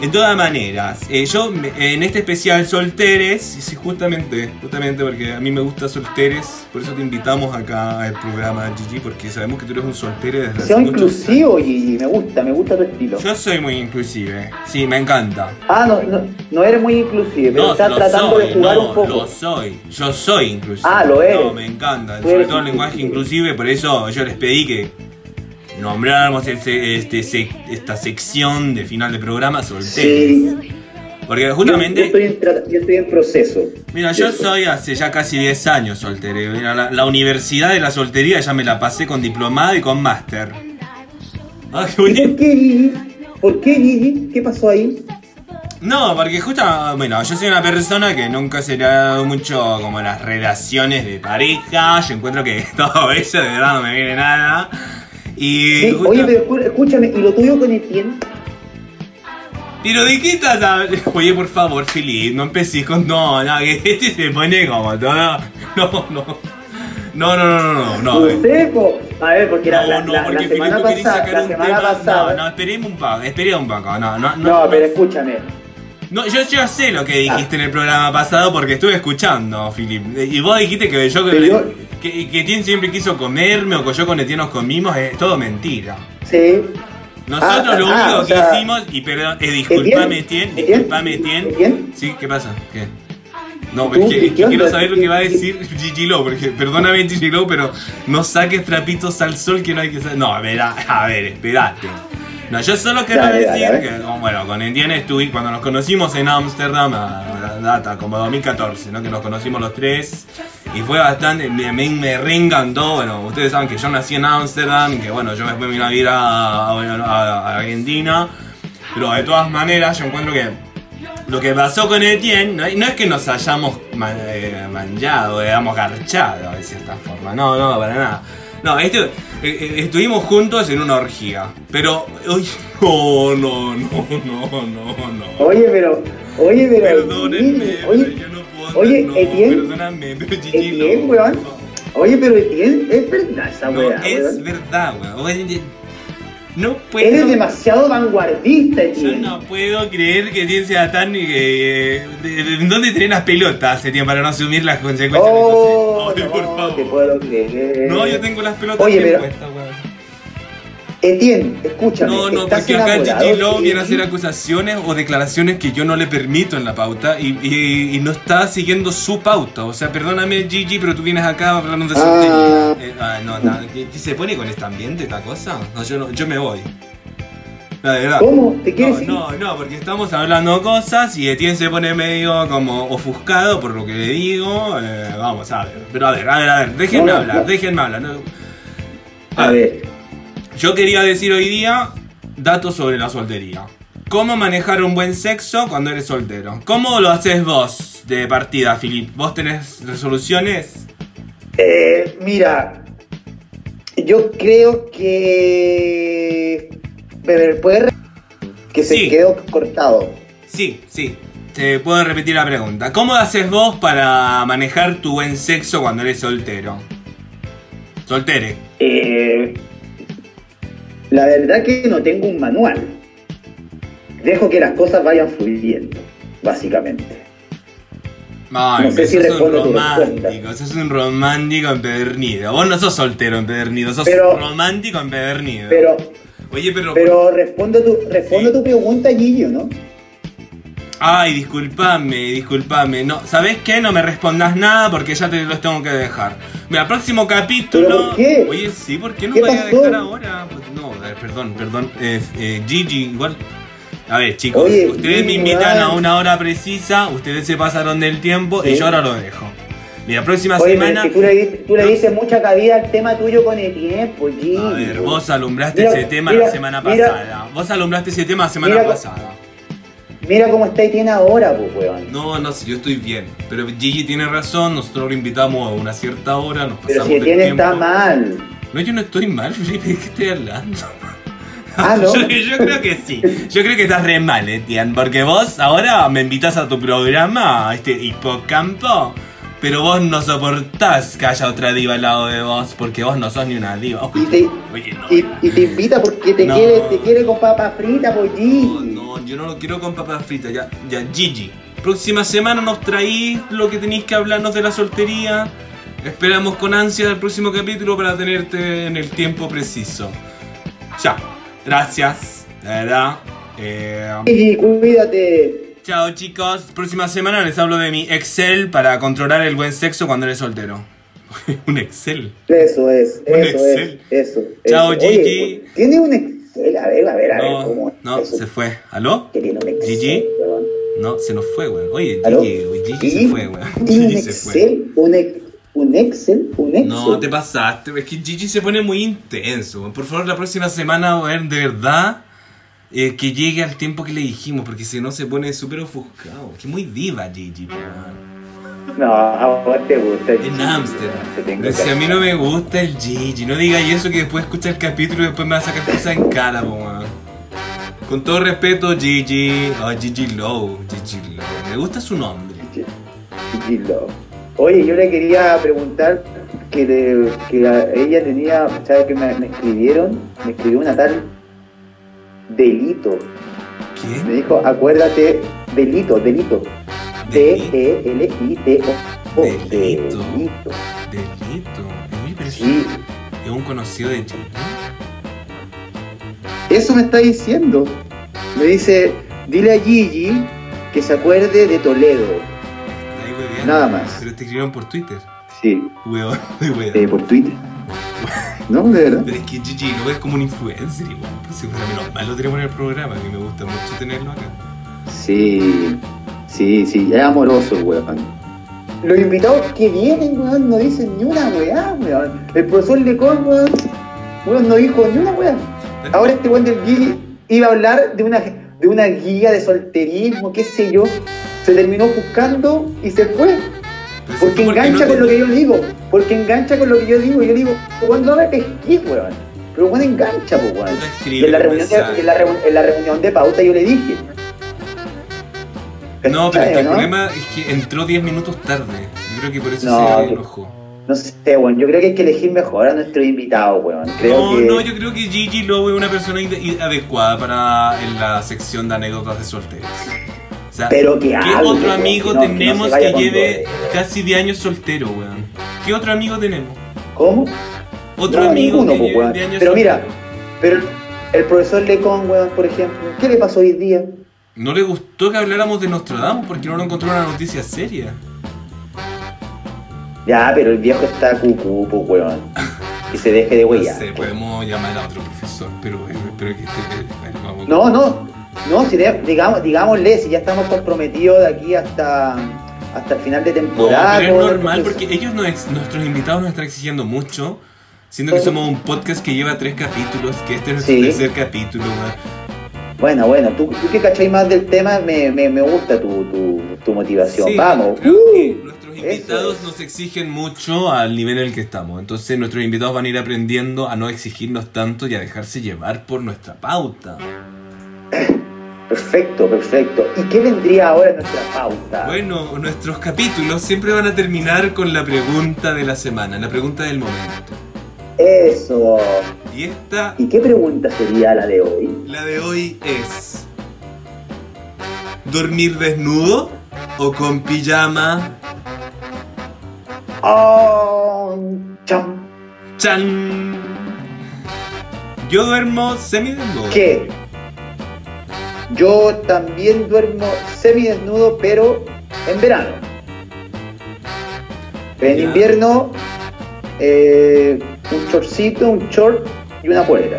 De todas maneras, eh, yo en este especial Solteres, justamente, justamente porque a mí me gusta Solteres, por eso te invitamos acá al programa Gigi, porque sabemos que tú eres un soltere desde hace inclusivo, Gigi, me gusta, me gusta tu estilo. Yo soy muy inclusive, sí, me encanta. Ah, no, no, no eres muy inclusive, pero estás tratando de jugar un poco. Lo soy, yo soy inclusive. Ah, lo eres. No, me encanta, sobre todo el lenguaje inclusive, por eso yo les pedí que nombráramos este, este, esta sección de final de programa solteros. Porque justamente. Yo, estoy en, proceso. Mira, yo soy hace ya casi 10 años soltero. la, universidad de la soltería ya me la pasé con diplomado y con máster. Ah, ¿Por qué Gigi? ¿Por qué Gigi? ¿Qué pasó ahí? No, porque justo, bueno, yo soy una persona que nunca se le ha dado mucho como las relaciones de pareja. Yo encuentro que todo eso de verdad no me viene nada. Y Oye, pero escúchame, ¿y lo tuyo con Etienne? Pero de qué estás hablando? Oye, por favor, Felipe, no empecé con. No, no, que este se pone como todo. No, no. No, no, no, no, no. no sé. A ver, porque no, la, no, la, porque la semana pasada. La semana pasada. No, no, esperemos un poco, esperemos un poco. No, no, no. No, pero escúchame. No, yo, yo sé lo que dijiste en el programa pasado porque estuve escuchando, Filip. Y vos dijiste que yo, que, que Etienne siempre quiso comerme o que yo con Etienne nos comimos, es todo mentira. Sí. Nosotros ah, lo único ah, que hicimos, y perdón, eh, disculpame Etienne, disculpame Etienne. Sí, ¿qué pasa? ¿Qué? No, es que, quiero saber lo que va a decir Gigi Lowe, porque perdóname Gigi Lowe, pero no saques trapitos al sol que no hay que saber. No, a ver, a, ver, espérate. No, yo solo quiero decir que, bueno, con Etienne estuve, cuando nos conocimos en Ámsterdam, data, como 2014, ¿no? Que nos conocimos los tres. Y fue bastante, me, me, reencantó. Bueno, ustedes saben que yo nací en Ámsterdam, que bueno, yo después me vine a vivir a, Argentina. Pero de todas maneras, yo encuentro que lo que pasó con Etienne no, es que nos hayamos eh, manchado, digamos, garchado de cierta forma. No, no, para nada. No, este, eh, eh, estuvimos juntos en una orgía. Pero. Uy, no, no, no, no, no, no. Oye, pero. Oye, pero. Perdónenme, oye, yo no puedo. Oye, no, Etienne. Perdóname, pero Gigi Etienne, weón. Oye, pero Etienne, es verdad esa no, Es verdad, weón. No puedo. Eres demasiado vanguardista, tío. Yo no puedo creer que Tien sea tan. Eh, de, dónde tenés las pelotas, Etienne, para no asumir las consecuencias? Oh, no, por favor. Te puedo creer. No, yo tengo las pelotas Oye, bien puestas, weón. Etienne, escúchame. No, no, porque acá Gigi Lowe viene a hacer acusaciones o declaraciones que yo no le permito en la pauta y, no está siguiendo su pauta. O sea, perdóname, Gigi, pero tú vienes acá hablando de ah. Eh, ah, no, nada. ¿Se pone con este ambiente esta cosa? No, yo, no, yo me voy. La verdad. ¿Cómo? ¿Te quieres no, ir? no, no, porque estamos hablando cosas y Etienne se pone medio como ofuscado por lo que le digo. eh, vamos a ver. Pero a ver, a ver, a ver, déjenme No, no, hablar, no. déjenme hablar. no. A ver, Yo quería decir hoy día datos sobre la soltería. ¿Cómo manejar un buen sexo cuando eres soltero? ¿Cómo lo haces vos de partida, Filip? ¿Vos tenés resoluciones? eh, mira, yo creo que... Ver, ¿puedes Que Sí. se quedó cortado. Sí, sí. Te puedo repetir la pregunta. ¿Cómo lo haces vos para manejar tu buen sexo cuando eres soltero? Soltere. Eh, la verdad que no tengo un manual. Dejo que las cosas vayan fluyendo, básicamente. Ay, No sé si sos un romántico, sos un romántico empedernido. Vos no sos soltero empedernido, sos Pero- romántico empedernido. Pero, Oye, pero... pero respondo tu, respondo tu pregunta, Gillo, ¿no? Ay, disculpame, disculpame. No, ¿sabés qué? No me respondas nada porque ya te los tengo que dejar. Mira, próximo capítulo. ¿Pero por qué? Oye, sí, ¿por qué no ¿Qué me voy a dejar ahora? Pues ver, perdón, perdón. Eh, eh, Gigi, igual. A ver, chicos, Oye, ustedes me Gigi, invitan a una hora precisa, ustedes se pasaron del tiempo y Sí. yo ahora lo dejo. Mira, próxima Oye, pero semana. es que tú le, tú le dices mucha cabida al tema tuyo con el tiempo, Gillo. A ver, vos alumbraste Mira, ese tema mira, la semana mira. pasada. Vos alumbraste ese tema la semana pasada. Mira cómo está Etienne ahora, pues, weón. No, no sé, yo estoy bien. Pero Gigi tiene razón, nosotros lo invitamos a una cierta hora, nos Pero pasamos si del Etienne tiempo. está mal. No, yo no estoy mal, Felipe, ¿de qué estoy hablando? Ah, ¿no? yo, yo creo que sí. Yo creo que estás re mal, Etienne, porque vos ahora me invitas a tu programa, a este hipocampo, pero vos no soportás que haya otra diva al lado de vos, porque vos no sos ni una diva. Y te, Oye, no. y, y te invita porque te, No. quiere, te quiere con papa frita, pues, No, Gillo. no, yo no lo quiero con papas fritas, ya, ya, Gigi. Próxima semana nos traís lo que tenéis que hablarnos de la soltería. Esperamos con ansia el próximo capítulo para tenerte en el tiempo preciso. Ya, gracias, de verdad. Eh, Gigi, cuídate. chao chicos, próxima semana les hablo de mi Excel para controlar el buen sexo cuando eres soltero. Un Excel. Eso es, Un eso Excel. es, eso. Chao, eso. Oye, Gigi. Tiene un Excel, a ver, a ver, a ver, cómo no, eso? se fue. ¿Aló? Excel, Gigi. weón. No, se nos fue, weón. Oye, ¿Aló? Gigi, Gigi se fue, weón. Tiene un Gigi se fue. Excel, un, ex- un Excel, un Excel. No, te pasaste. Es que Gigi se pone muy intenso. Por favor, la próxima semana, de verdad, eh, que llegue al tiempo que le dijimos, porque si no se pone súper ofuscado. Que muy diva, Gigi, weón. No, a vos te gusta. En Gigi. Amsterdam. Te tengo Pero si a mí no me gusta el Gigi, no digáis eso que después escucha el capítulo y después me va a sacar cosas en cara, po, weón. Con todo respeto, Gigi. Oh, Gigi Low, Gigi Low. Me gusta su nombre. Gigi Love. Oye, yo le quería preguntar que, le- que a- ella tenía, ¿sabes que me, me escribieron? Me escribió una tal Delito. Me ¿Quién? dijo, acuérdate, Delito, Delito. Delito. D-E-L-I-T-O. Delito. Delito. Delito. Eso- Sí, ¿Es un conocido de Gigi? eso me está diciendo. Me dice, dile a Gigi que se acuerde de Toledo. Nada más. Te escribieron por Twitter. Sí, Weón, weón. eh, por Twitter. No, de verdad. Pero es que Gigi lo es como un influencer, igual. Pues si fuera menos mal lo tenemos en el programa, a mí me gusta mucho tenerlo acá. Sí, sí, sí, es amoroso, weón. Los invitados que vienen, weón, no dicen ni una weá, weón. El profesor Lecon, weón, weón, no dijo ni una weá. Ahora este weón del Gigi iba a hablar de una, de una guía de solterismo, qué sé yo. Se terminó buscando y se fue. Porque engancha no con te- lo que yo digo. Porque engancha con lo que yo digo. Yo digo, no me pesquís, weón. Pero weón engancha, pues, weón. Y en la, un reunión de, en, la reunión, en la reunión de pauta yo le dije. No, pero es que el ¿no? problema es que entró 10 minutos tarde. Yo creo que por eso No, se enojó. No sé, weón. Yo creo que hay que elegir mejor a nuestro invitado, weón. Creo No, que. no, yo creo que Gigi Lowe es una persona adecuada para en la sección de anécdotas de solteros. O sea, Pero que ¿qué otro amigo que no- que no tenemos que lleve todo. casi 10 años soltero, weón? ¿Qué otro amigo tenemos? ¿Cómo? Otro No, amigo ninguno, que pues, lleve weón. 10 años Pero mira, pero el profesor Lecon, weón, por ejemplo, ¿qué le pasó hoy día? No le gustó que habláramos de Nostradamus porque no lo encontró una noticia seria. Ya, pero el viejo está cucú, pues, weón. que se deje de No huella. sé, podemos llamar a otro profesor, pero eh, espero que esté. eh, vamos- No, no, no, si de- digamos, digámosle, si ya estamos comprometidos de aquí hasta, hasta el final de No, temporada. pero todo es normal porque ellos, nos ex- nuestros invitados nos están exigiendo mucho. Siendo que somos un podcast que lleva tres capítulos, que este es nuestro Sí. tercer capítulo. Bueno, bueno, tú, tú que cacháis más del tema, me, me, me gusta tu, tu, tu motivación. Sí, Vamos. creo ¡uh! que nuestros invitados es. nos exigen mucho al nivel en el que estamos. Entonces nuestros invitados van a ir aprendiendo a no exigirnos tanto y a dejarse llevar por nuestra pauta. Perfecto, perfecto. ¿Y qué vendría ahora en nuestra pauta? Bueno, nuestros capítulos siempre van a terminar con la pregunta de la semana, la pregunta del momento. Eso. Y esta, ¿Y qué pregunta sería la de hoy? la de hoy es... ¿Dormir desnudo o con pijama? Oh, cham. ¡Chan! Yo duermo semidesnudo. ¿Qué? Yo también duermo semidesnudo, pero en verano. En invierno, eh, un shortcito, un short y una polera.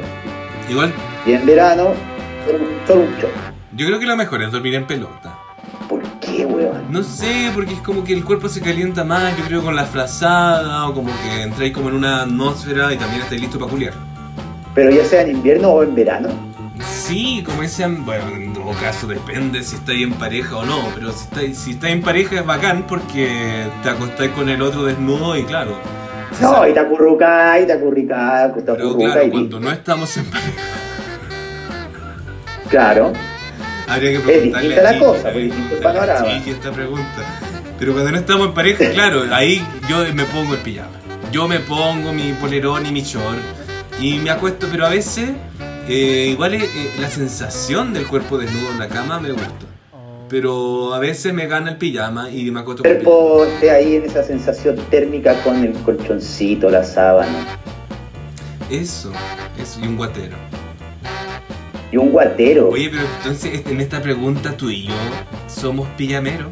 Igual, Y en verano, solo, un short. yo creo que lo mejor es dormir en pelota. ¿Por qué, weón? No sé, porque es como que el cuerpo se calienta más, yo creo con la frazada, o como que entráis como en una atmósfera y también estáis listos para culiar. Pero ya sea en invierno o en verano. Sí, como ese, bueno, en todo caso depende si estáis en pareja o no, pero si estáis, si estáis en pareja es bacán porque te acostáis con el otro desnudo y claro. No, sabe. y te acurrucás, y te acurricás, te Pero claro, y cuando no estamos en pareja, Claro. habría que Es preguntarle distinta a la cosa, pues, distinto el panorama. Esta pregunta. Pero cuando no estamos en pareja, claro, ahí yo me pongo el pijama. Yo me pongo mi polerón y mi short y me acuesto, pero a veces eh, igual eh, eh, la sensación del cuerpo desnudo en la cama me gusta. Pero a veces me gana el pijama y me acuesto con el El pijama. poste ahí en esa sensación térmica con el colchoncito, la sábana. Eso, eso, y un guatero. Y un guatero. Oye, pero entonces este- en esta pregunta tú y yo somos pijameros.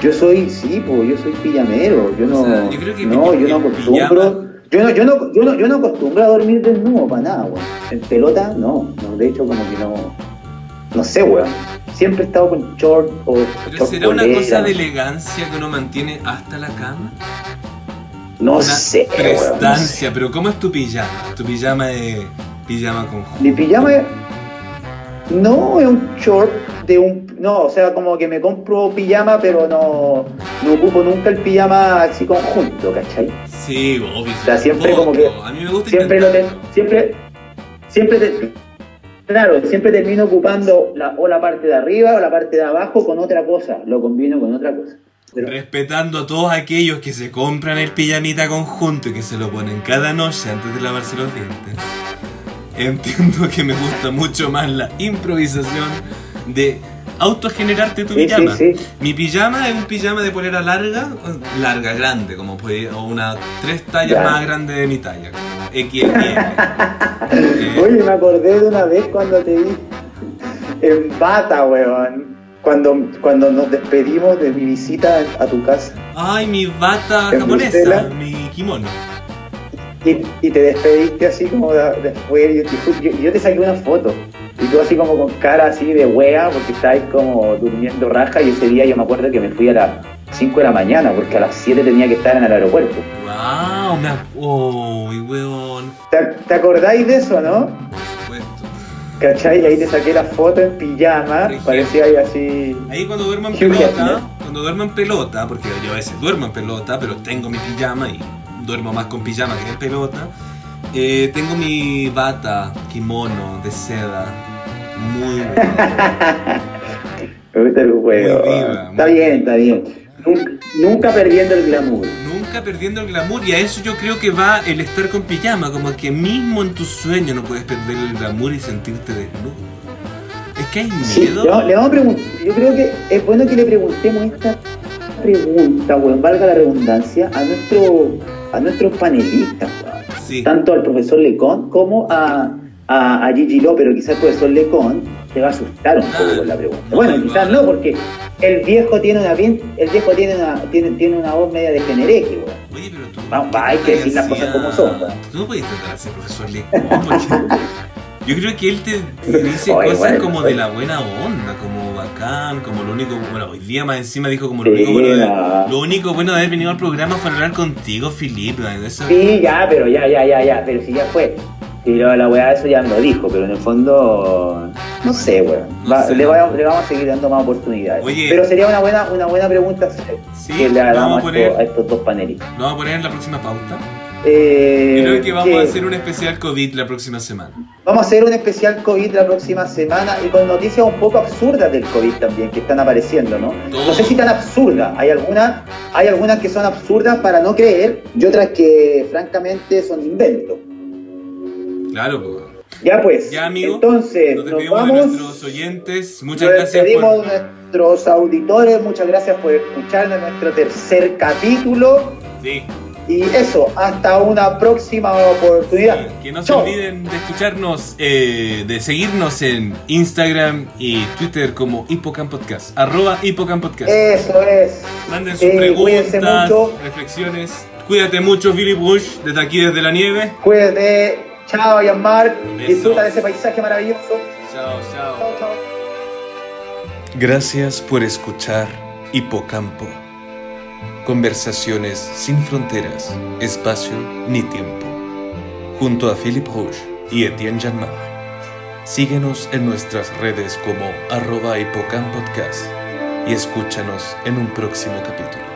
Yo soy, sí, pues yo soy pijamero. Yo no, sea, yo creo que no, yo no acostumbro. Yo no, yo, no, yo, no, yo no acostumbro a dormir desnudo para nada, weón. En pelota, no. no. De hecho, como que no. No sé, weón. Siempre he estado con short o Pero short será una cosa de elegancia que uno mantiene hasta la cama. No una sé, weón, no sé. prestancia, pero ¿cómo es tu pijama? Tu pijama es pijama con Mi pijama es- no es un short de un no, o sea, como que me compro pijama, pero no, no ocupo nunca el pijama así conjunto, ¿cachai? Sí, obvio. O sea, siempre como que- A mí me gusta Siempre lo te- intentarlo. siempre siempre te- claro, siempre termino ocupando la, o la parte de arriba o la parte de abajo con otra cosa, lo combino con otra cosa. Pero- Respetando a todos aquellos que se compran el pijamita conjunto y que se lo ponen cada noche antes de lavarse los dientes. Entiendo que me gusta mucho más la improvisación de autogenerarte tu Sí, pijama. sí, sí. Mi pijama es un pijama de polera larga, larga, grande, como puede, o una tres tallas Ya. más grande de mi talla, XXL. Eh, Oye, me acordé de una vez cuando te vi en bata, weón. Cuando, cuando nos despedimos de mi visita a tu casa. Ay, mi bata En japonesa, Bruselas. mi kimono. Y, y te despediste así como de, después. Yo, yo- yo- yo te saqué una foto. Y tú así como con cara así de wea, porque estabas como durmiendo raja. Y ese día yo me acuerdo que me fui a las 5 de la mañana, porque a las 7 tenía que estar en el aeropuerto. Wow, me oh, weón, ¿Te, te acordáis de eso, no? por supuesto. ¿Cachai? Y ahí te saqué la foto en pijama. Parecía ahí así. Ahí cuando duermo en pelota, cuando duermo en pelota, porque yo a veces duermo en pelota, pero tengo mi pijama y duermo más con pijama que en pelota. eh, tengo mi bata, kimono de seda, muy. Me gusta el juego. Muy diva, Está muy bien, está bien. Nunca, nunca perdiendo el glamour. Nunca perdiendo el glamour y a eso yo creo que va el estar con pijama, como que mismo en tu sueño no puedes perder el glamour y sentirte desnudo. Es que hay Sí, miedo. le, le vamos a preguntar. Yo creo que es bueno que le preguntemos esta pregunta, weón, valga la redundancia, a nuestro a nuestros panelistas, weón. Sí. tanto al profesor Lecón como a, a, a Gigi Lo, pero quizás el profesor Lecón se va a asustar un poco con la pregunta. Bueno, quizás no, porque el viejo tiene una bien, el viejo tiene una, tiene, tiene una voz media de genereje, weón. Oye, pero tú vamos, hay que decir las cosas como son. Tú no puedes tratar a ese profesor porque yo creo que él te, te dice Oye, cosas bueno, como bueno. de la buena onda, como como lo único, bueno, hoy día más encima dijo como lo Sí, único bueno de, lo único bueno de haber venido al programa fue hablar contigo, Filipe. Eso, Sí, ya, pero ya, ya, ya, ya, pero si ya fue. Y lo- la weá eso ya me lo dijo, pero en el fondo, no sé, weón. No Va- sé. le, vamos, le vamos a seguir dando más oportunidades. Oye. pero sería una buena, una buena pregunta Sí, que le hagamos a, poner- estos, a estos dos panelistas. Lo vamos a poner en la próxima pauta. Eh, creo que vamos ¿qué? a hacer un especial COVID la próxima semana. Vamos a hacer un especial COVID la próxima semana y con noticias un poco absurdas del COVID también que están apareciendo, ¿no? Todo. No sé si tan absurdas. Hay algunas, hay algunas que son absurdas para no creer y otras que francamente son inventos. Claro, pues. Ya pues, Ya, amigo, entonces Nos nos despedimos vamos. de nuestros oyentes. Muchas Nos gracias despedimos por. de nuestros auditores, muchas gracias por escucharnos en nuestro tercer capítulo. Sí. Y eso, hasta una próxima oportunidad. Que no se olviden de escucharnos, eh, de seguirnos en Instagram y Twitter como Hipocamp Podcast. Arroba Hipocamp Podcast. Eso es. Manden sus Eh, preguntas, reflexiones. Cuídate mucho, Philip Bush, desde aquí, desde la nieve. Cuídate. Chao, Yanmar. Disfruta de ese paisaje maravilloso. Chao, chao. Chao, chao. Gracias por escuchar Hipocampo. Conversaciones sin fronteras, espacio ni tiempo. Junto a Philip Rouge y Etienne Janmar. Síguenos en nuestras redes como arroba Hipocamp Podcast y escúchanos en un próximo capítulo.